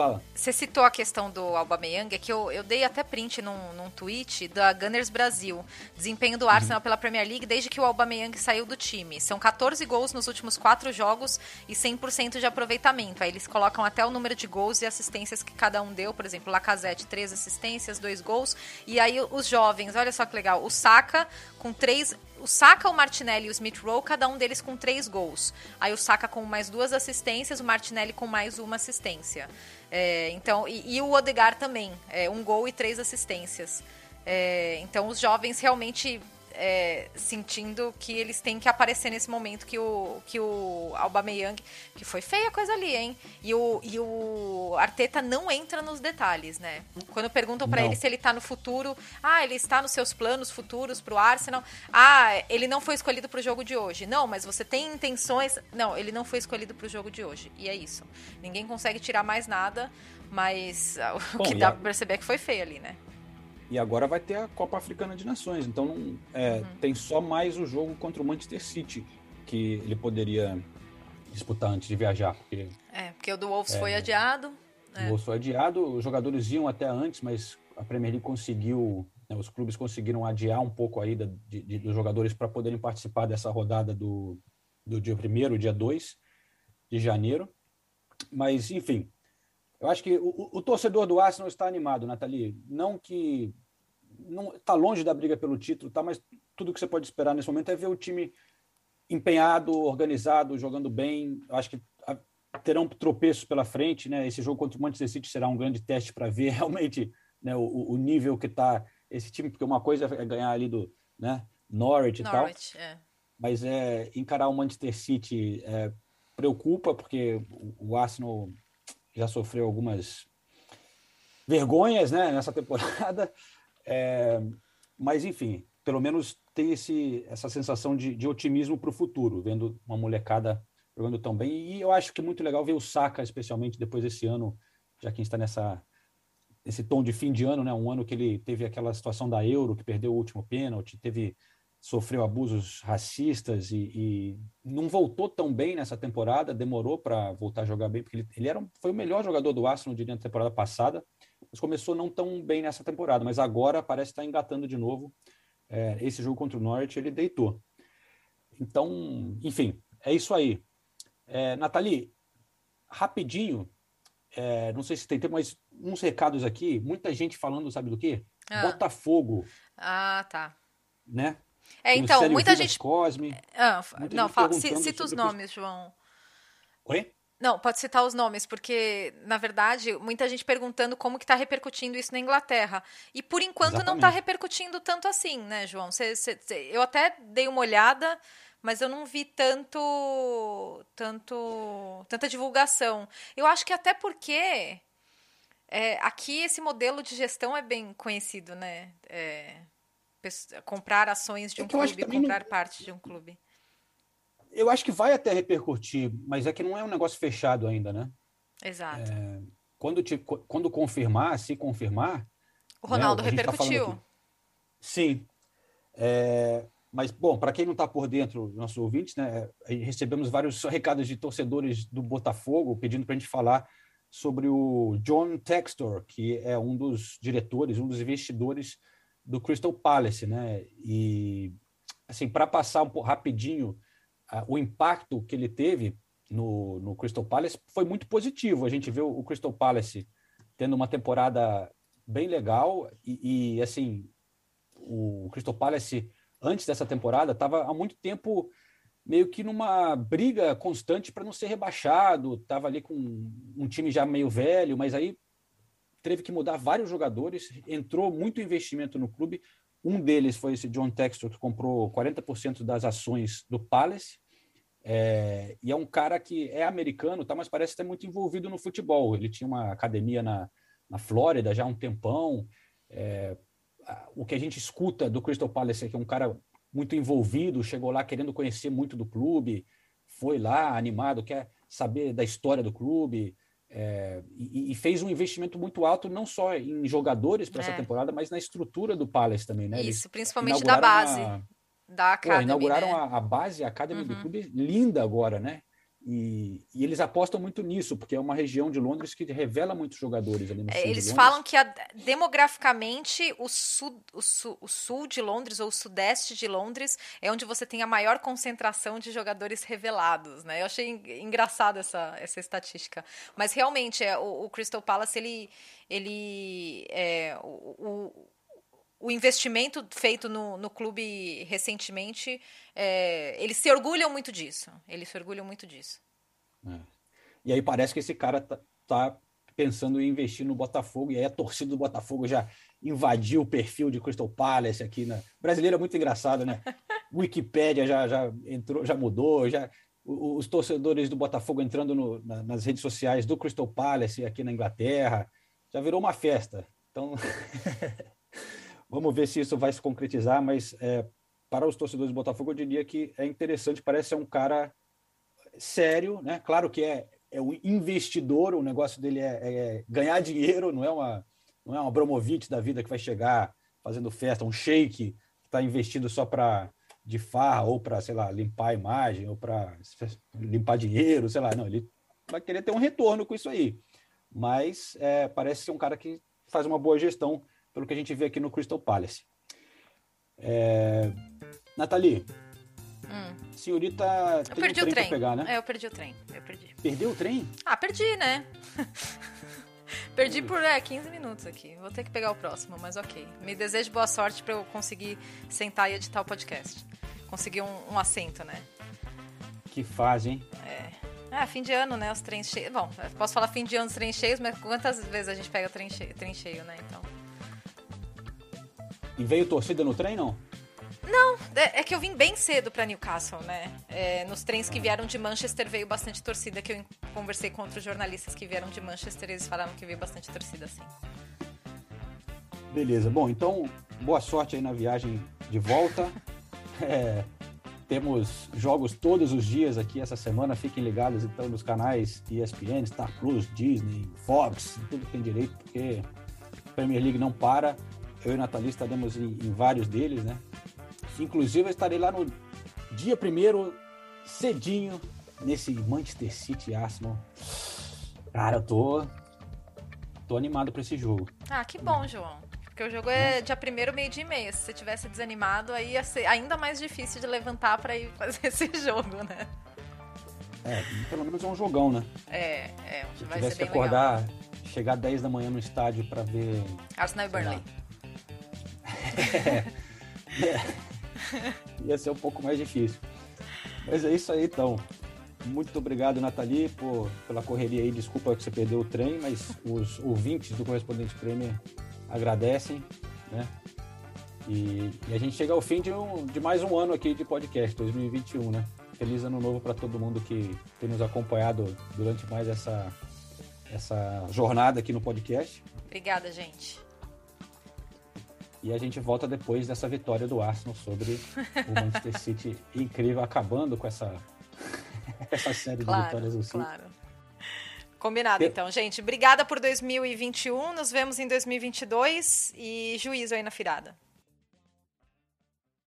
Fala. Você citou a questão do Aubameyang, é que eu, eu dei até print num, num tweet da Gunners Brasil. Desempenho do Arsenal uhum. pela Premier League desde que o Aubameyang saiu do time. São 14 gols nos últimos quatro jogos e 100% de aproveitamento. Aí eles colocam até o número de gols e assistências que cada um deu. Por exemplo, Lacazette, três assistências, dois gols. E aí os jovens, olha só que legal. O Saka com três o Saka, o Martinelli e o Smith Rowe, cada um deles com três gols. Aí o Saka com mais duas assistências, o Martinelli com mais uma assistência. É, então, e, e, o Odegar também, é, um gol e três assistências. É, então os jovens realmente é, sentindo que eles têm que aparecer nesse momento que o, que o Aubameyang, que foi feia a coisa ali, hein? E o, e o Arteta não entra nos detalhes, né? Quando perguntam para ele se ele tá no futuro, ah, ele está nos seus planos futuros pro Arsenal, ah, ele não foi escolhido pro jogo de hoje. Não, mas você tem intenções... Não, ele não foi escolhido pro jogo de hoje. E é isso. Ninguém consegue tirar mais nada, mas Bom, o que dá a... pra perceber é que foi feio ali, né? E agora vai ter a Copa Africana de Nações. Então não, é, uhum. tem só mais o jogo contra o Manchester City que ele poderia disputar antes de viajar. Porque, é, porque o do Wolves é, foi adiado. O é. Wolves foi adiado, os jogadores iam até antes, mas a Premier League conseguiu, né, os clubes conseguiram adiar um pouco aí da, de, de, dos jogadores para poderem participar dessa rodada do, do dia 1 dia 2 de janeiro. Mas, enfim, eu acho que o, o, torcedor do Arsenal está animado, Nathalie. Não que. não Está longe da briga pelo título, tá, mas tudo que você pode esperar nesse momento é ver o time empenhado, organizado, jogando bem. Eu acho que terão tropeços pela frente, né? Esse jogo contra o Manchester City será um grande teste para ver *laughs* realmente né, o, o nível que está esse time, porque uma coisa é ganhar ali do né, Norwich, Norwich e tal, é. mas é encarar o Manchester City é, preocupa, porque o Arsenal já sofreu algumas vergonhas né, nessa temporada, *laughs* é, mas enfim, pelo menos tem esse, essa sensação de, de otimismo para o futuro, vendo uma molecada jogando tão bem. E eu acho que é muito legal ver o Saka, especialmente depois desse ano, já que está nessa esse tom de fim de ano, né? Um ano que ele teve aquela situação da Euro, que perdeu o último pênalti, teve sofreu abusos racistas e, e não voltou tão bem nessa temporada, demorou para voltar a jogar bem, porque ele, ele era, foi o melhor jogador do Arsenal, diria, na temporada passada, mas começou não tão bem nessa temporada, mas agora parece estar engatando de novo. É, esse jogo contra o Norwich ele deitou. Então, enfim, é isso aí. É, Nathalie, rapidinho, é, não sei se tem tempo, mas uns recados aqui. Muita gente falando, sabe do quê? Ah. Botafogo. Ah, tá. Né? É, então, muita gente. Cosme, ah, não, fala, cita os nomes, João. Oi? Não, pode citar os nomes, porque, na verdade, muita gente perguntando como que está repercutindo isso na Inglaterra. E, por enquanto, tá Exatamente. não está repercutindo tanto assim, né, João? Cê, cê, cê, eu até dei uma olhada, mas eu não vi tanto, tanto, tanta divulgação. Eu acho que até porque é, aqui esse modelo de gestão é bem conhecido, né? É, comprar ações de é um clube, comprar não... parte de um clube. Eu acho que vai até repercutir, mas é que não é um negócio fechado ainda, né? Exato. É, quando, te, quando confirmar, se confirmar. O Ronaldo né, repercutiu. Tá Sim. É, mas, bom, para quem não está por dentro, nossos ouvintes, né, recebemos vários *laughs* recados de torcedores do Botafogo pedindo para a gente falar sobre o John Textor, que é um dos diretores, um dos investidores do Crystal Palace, né? E, assim, para passar um pouco rapidinho uh, o impacto que ele teve no, no Crystal Palace foi muito positivo. A gente o, o Crystal Palace tendo uma temporada bem legal e, e assim, o Crystal Palace antes dessa temporada, estava há muito tempo meio que numa briga constante para não ser rebaixado, estava ali com um time já meio velho, mas aí teve que mudar vários jogadores, entrou muito investimento no clube. Um deles foi esse John Textor, que comprou 40% das ações do Palace. É, e é um cara que é americano, tá, mas parece estar muito envolvido no futebol. Ele tinha uma academia na, na Flórida já há um tempão. É, o que a gente escuta do Crystal Palace é que é um cara muito envolvido, chegou lá querendo conhecer muito do clube, foi lá animado, quer saber da história do clube, é, e, e, fez um investimento muito alto, não só em jogadores para é. essa temporada, mas na estrutura do Palace também, né? Isso, Eles principalmente da base. Uma... Da Academy, Pô, inauguraram né? a, a, base, a Academy uhum. do clube, linda agora, né? E, e, eles apostam muito nisso, porque é uma região de Londres que revela muitos jogadores ali no é, Eles falam que a, demograficamente o sul, o, sul, o sul de Londres ou o sudeste de Londres é onde você tem a maior concentração de jogadores revelados, né? Eu achei engraçado essa, essa estatística. Mas realmente, é, o, o Crystal Palace, ele, ele é, o, o investimento feito no, no clube recentemente, é, eles se orgulham muito disso. Eles se orgulham muito disso. É. E aí parece que esse cara tá, tá, pensando em investir no Botafogo, e aí a torcida do Botafogo já invadiu o perfil de Crystal Palace aqui na. Brasileira é muito engraçado, né? *laughs* Wikipédia já, já entrou, já mudou, já. Os torcedores do Botafogo entrando no, na, nas redes sociais do Crystal Palace aqui na Inglaterra, já virou uma festa. Então, *laughs* Vamos ver se isso vai se concretizar, mas é, para os torcedores do Botafogo, eu diria que é interessante, parece ser um cara sério, né? Claro que é, é um investidor, o negócio dele é, é ganhar dinheiro, não é uma não é uma Bromovich da vida que vai chegar fazendo festa, um shake que está investindo só para de farra ou para, sei lá, limpar a imagem ou para limpar dinheiro, sei lá, não, ele vai querer ter um retorno com isso aí. Mas é, parece ser um cara que faz uma boa gestão pelo que a gente vê aqui no Crystal Palace. É... Nathalie, Hum. senhorita Eu tem perdi um o trem trem. pra pegar, né? É, eu perdi o trem. Eu perdi. Perdeu o trem? Ah, perdi, né? *laughs* perdi por é, 15 minutos aqui. Vou ter que pegar o próximo, mas ok. Me desejo boa sorte pra eu conseguir sentar e editar o podcast. Conseguir um, um assento, né? Que fase, hein? É. Ah, fim de ano, né? Os trens cheios. Bom, posso falar fim de ano, os trens cheios, mas quantas vezes a gente pega trem cheio, trem cheio né? Então. E veio torcida no trem, não? Não, é, é que eu vim bem cedo pra Newcastle, né? É, nos trens que vieram de Manchester veio bastante torcida, que eu conversei com outros jornalistas que vieram de Manchester e eles falaram que veio bastante torcida, sim. Beleza. Bom, então, boa sorte aí na viagem de volta. *laughs* É, temos jogos todos os dias aqui essa semana. Fiquem ligados então nos canais ESPN, Star Plus, Disney, Fox, tudo que tem direito, porque a Premier League não para. Eu e Nathalie estaremos em, em vários deles, né? Inclusive, eu estarei lá no dia primeiro, cedinho, nesse Manchester City Arsenal. Cara, eu tô, tô animado pra esse jogo. Ah, que bom, João. Porque o jogo é dia primeiro, meio dia e meia. Se você tivesse desanimado, aí ia ser ainda mais difícil de levantar pra ir fazer *laughs* esse jogo, né? É, pelo menos é um jogão, né? É, é, Se vai tivesse ser que bem legal. acordar, chegar 10 da manhã no estádio pra ver. Arsenal e sei lá. Burnley. Ia ser um pouco mais difícil. Mas é isso aí, então. Muito obrigado, Nathalie, por, pela correria aí. Desculpa que você perdeu o trem, mas os ouvintes do Correspondente Premier agradecem, né? E, e a gente chega ao fim de, um- de mais um ano aqui de podcast, 2021, né? Feliz ano novo para todo mundo que tem nos acompanhado durante mais essa, essa jornada aqui no podcast. Obrigada, gente. E a gente volta depois dessa vitória do Arsenal sobre o Manchester City *laughs* incrível, acabando com essa, *laughs* essa série de Claro, vitórias do City. claro. Combinado, Eu- então, gente. Obrigada por 2021. Nos vemos em 2022 e juízo aí na firada.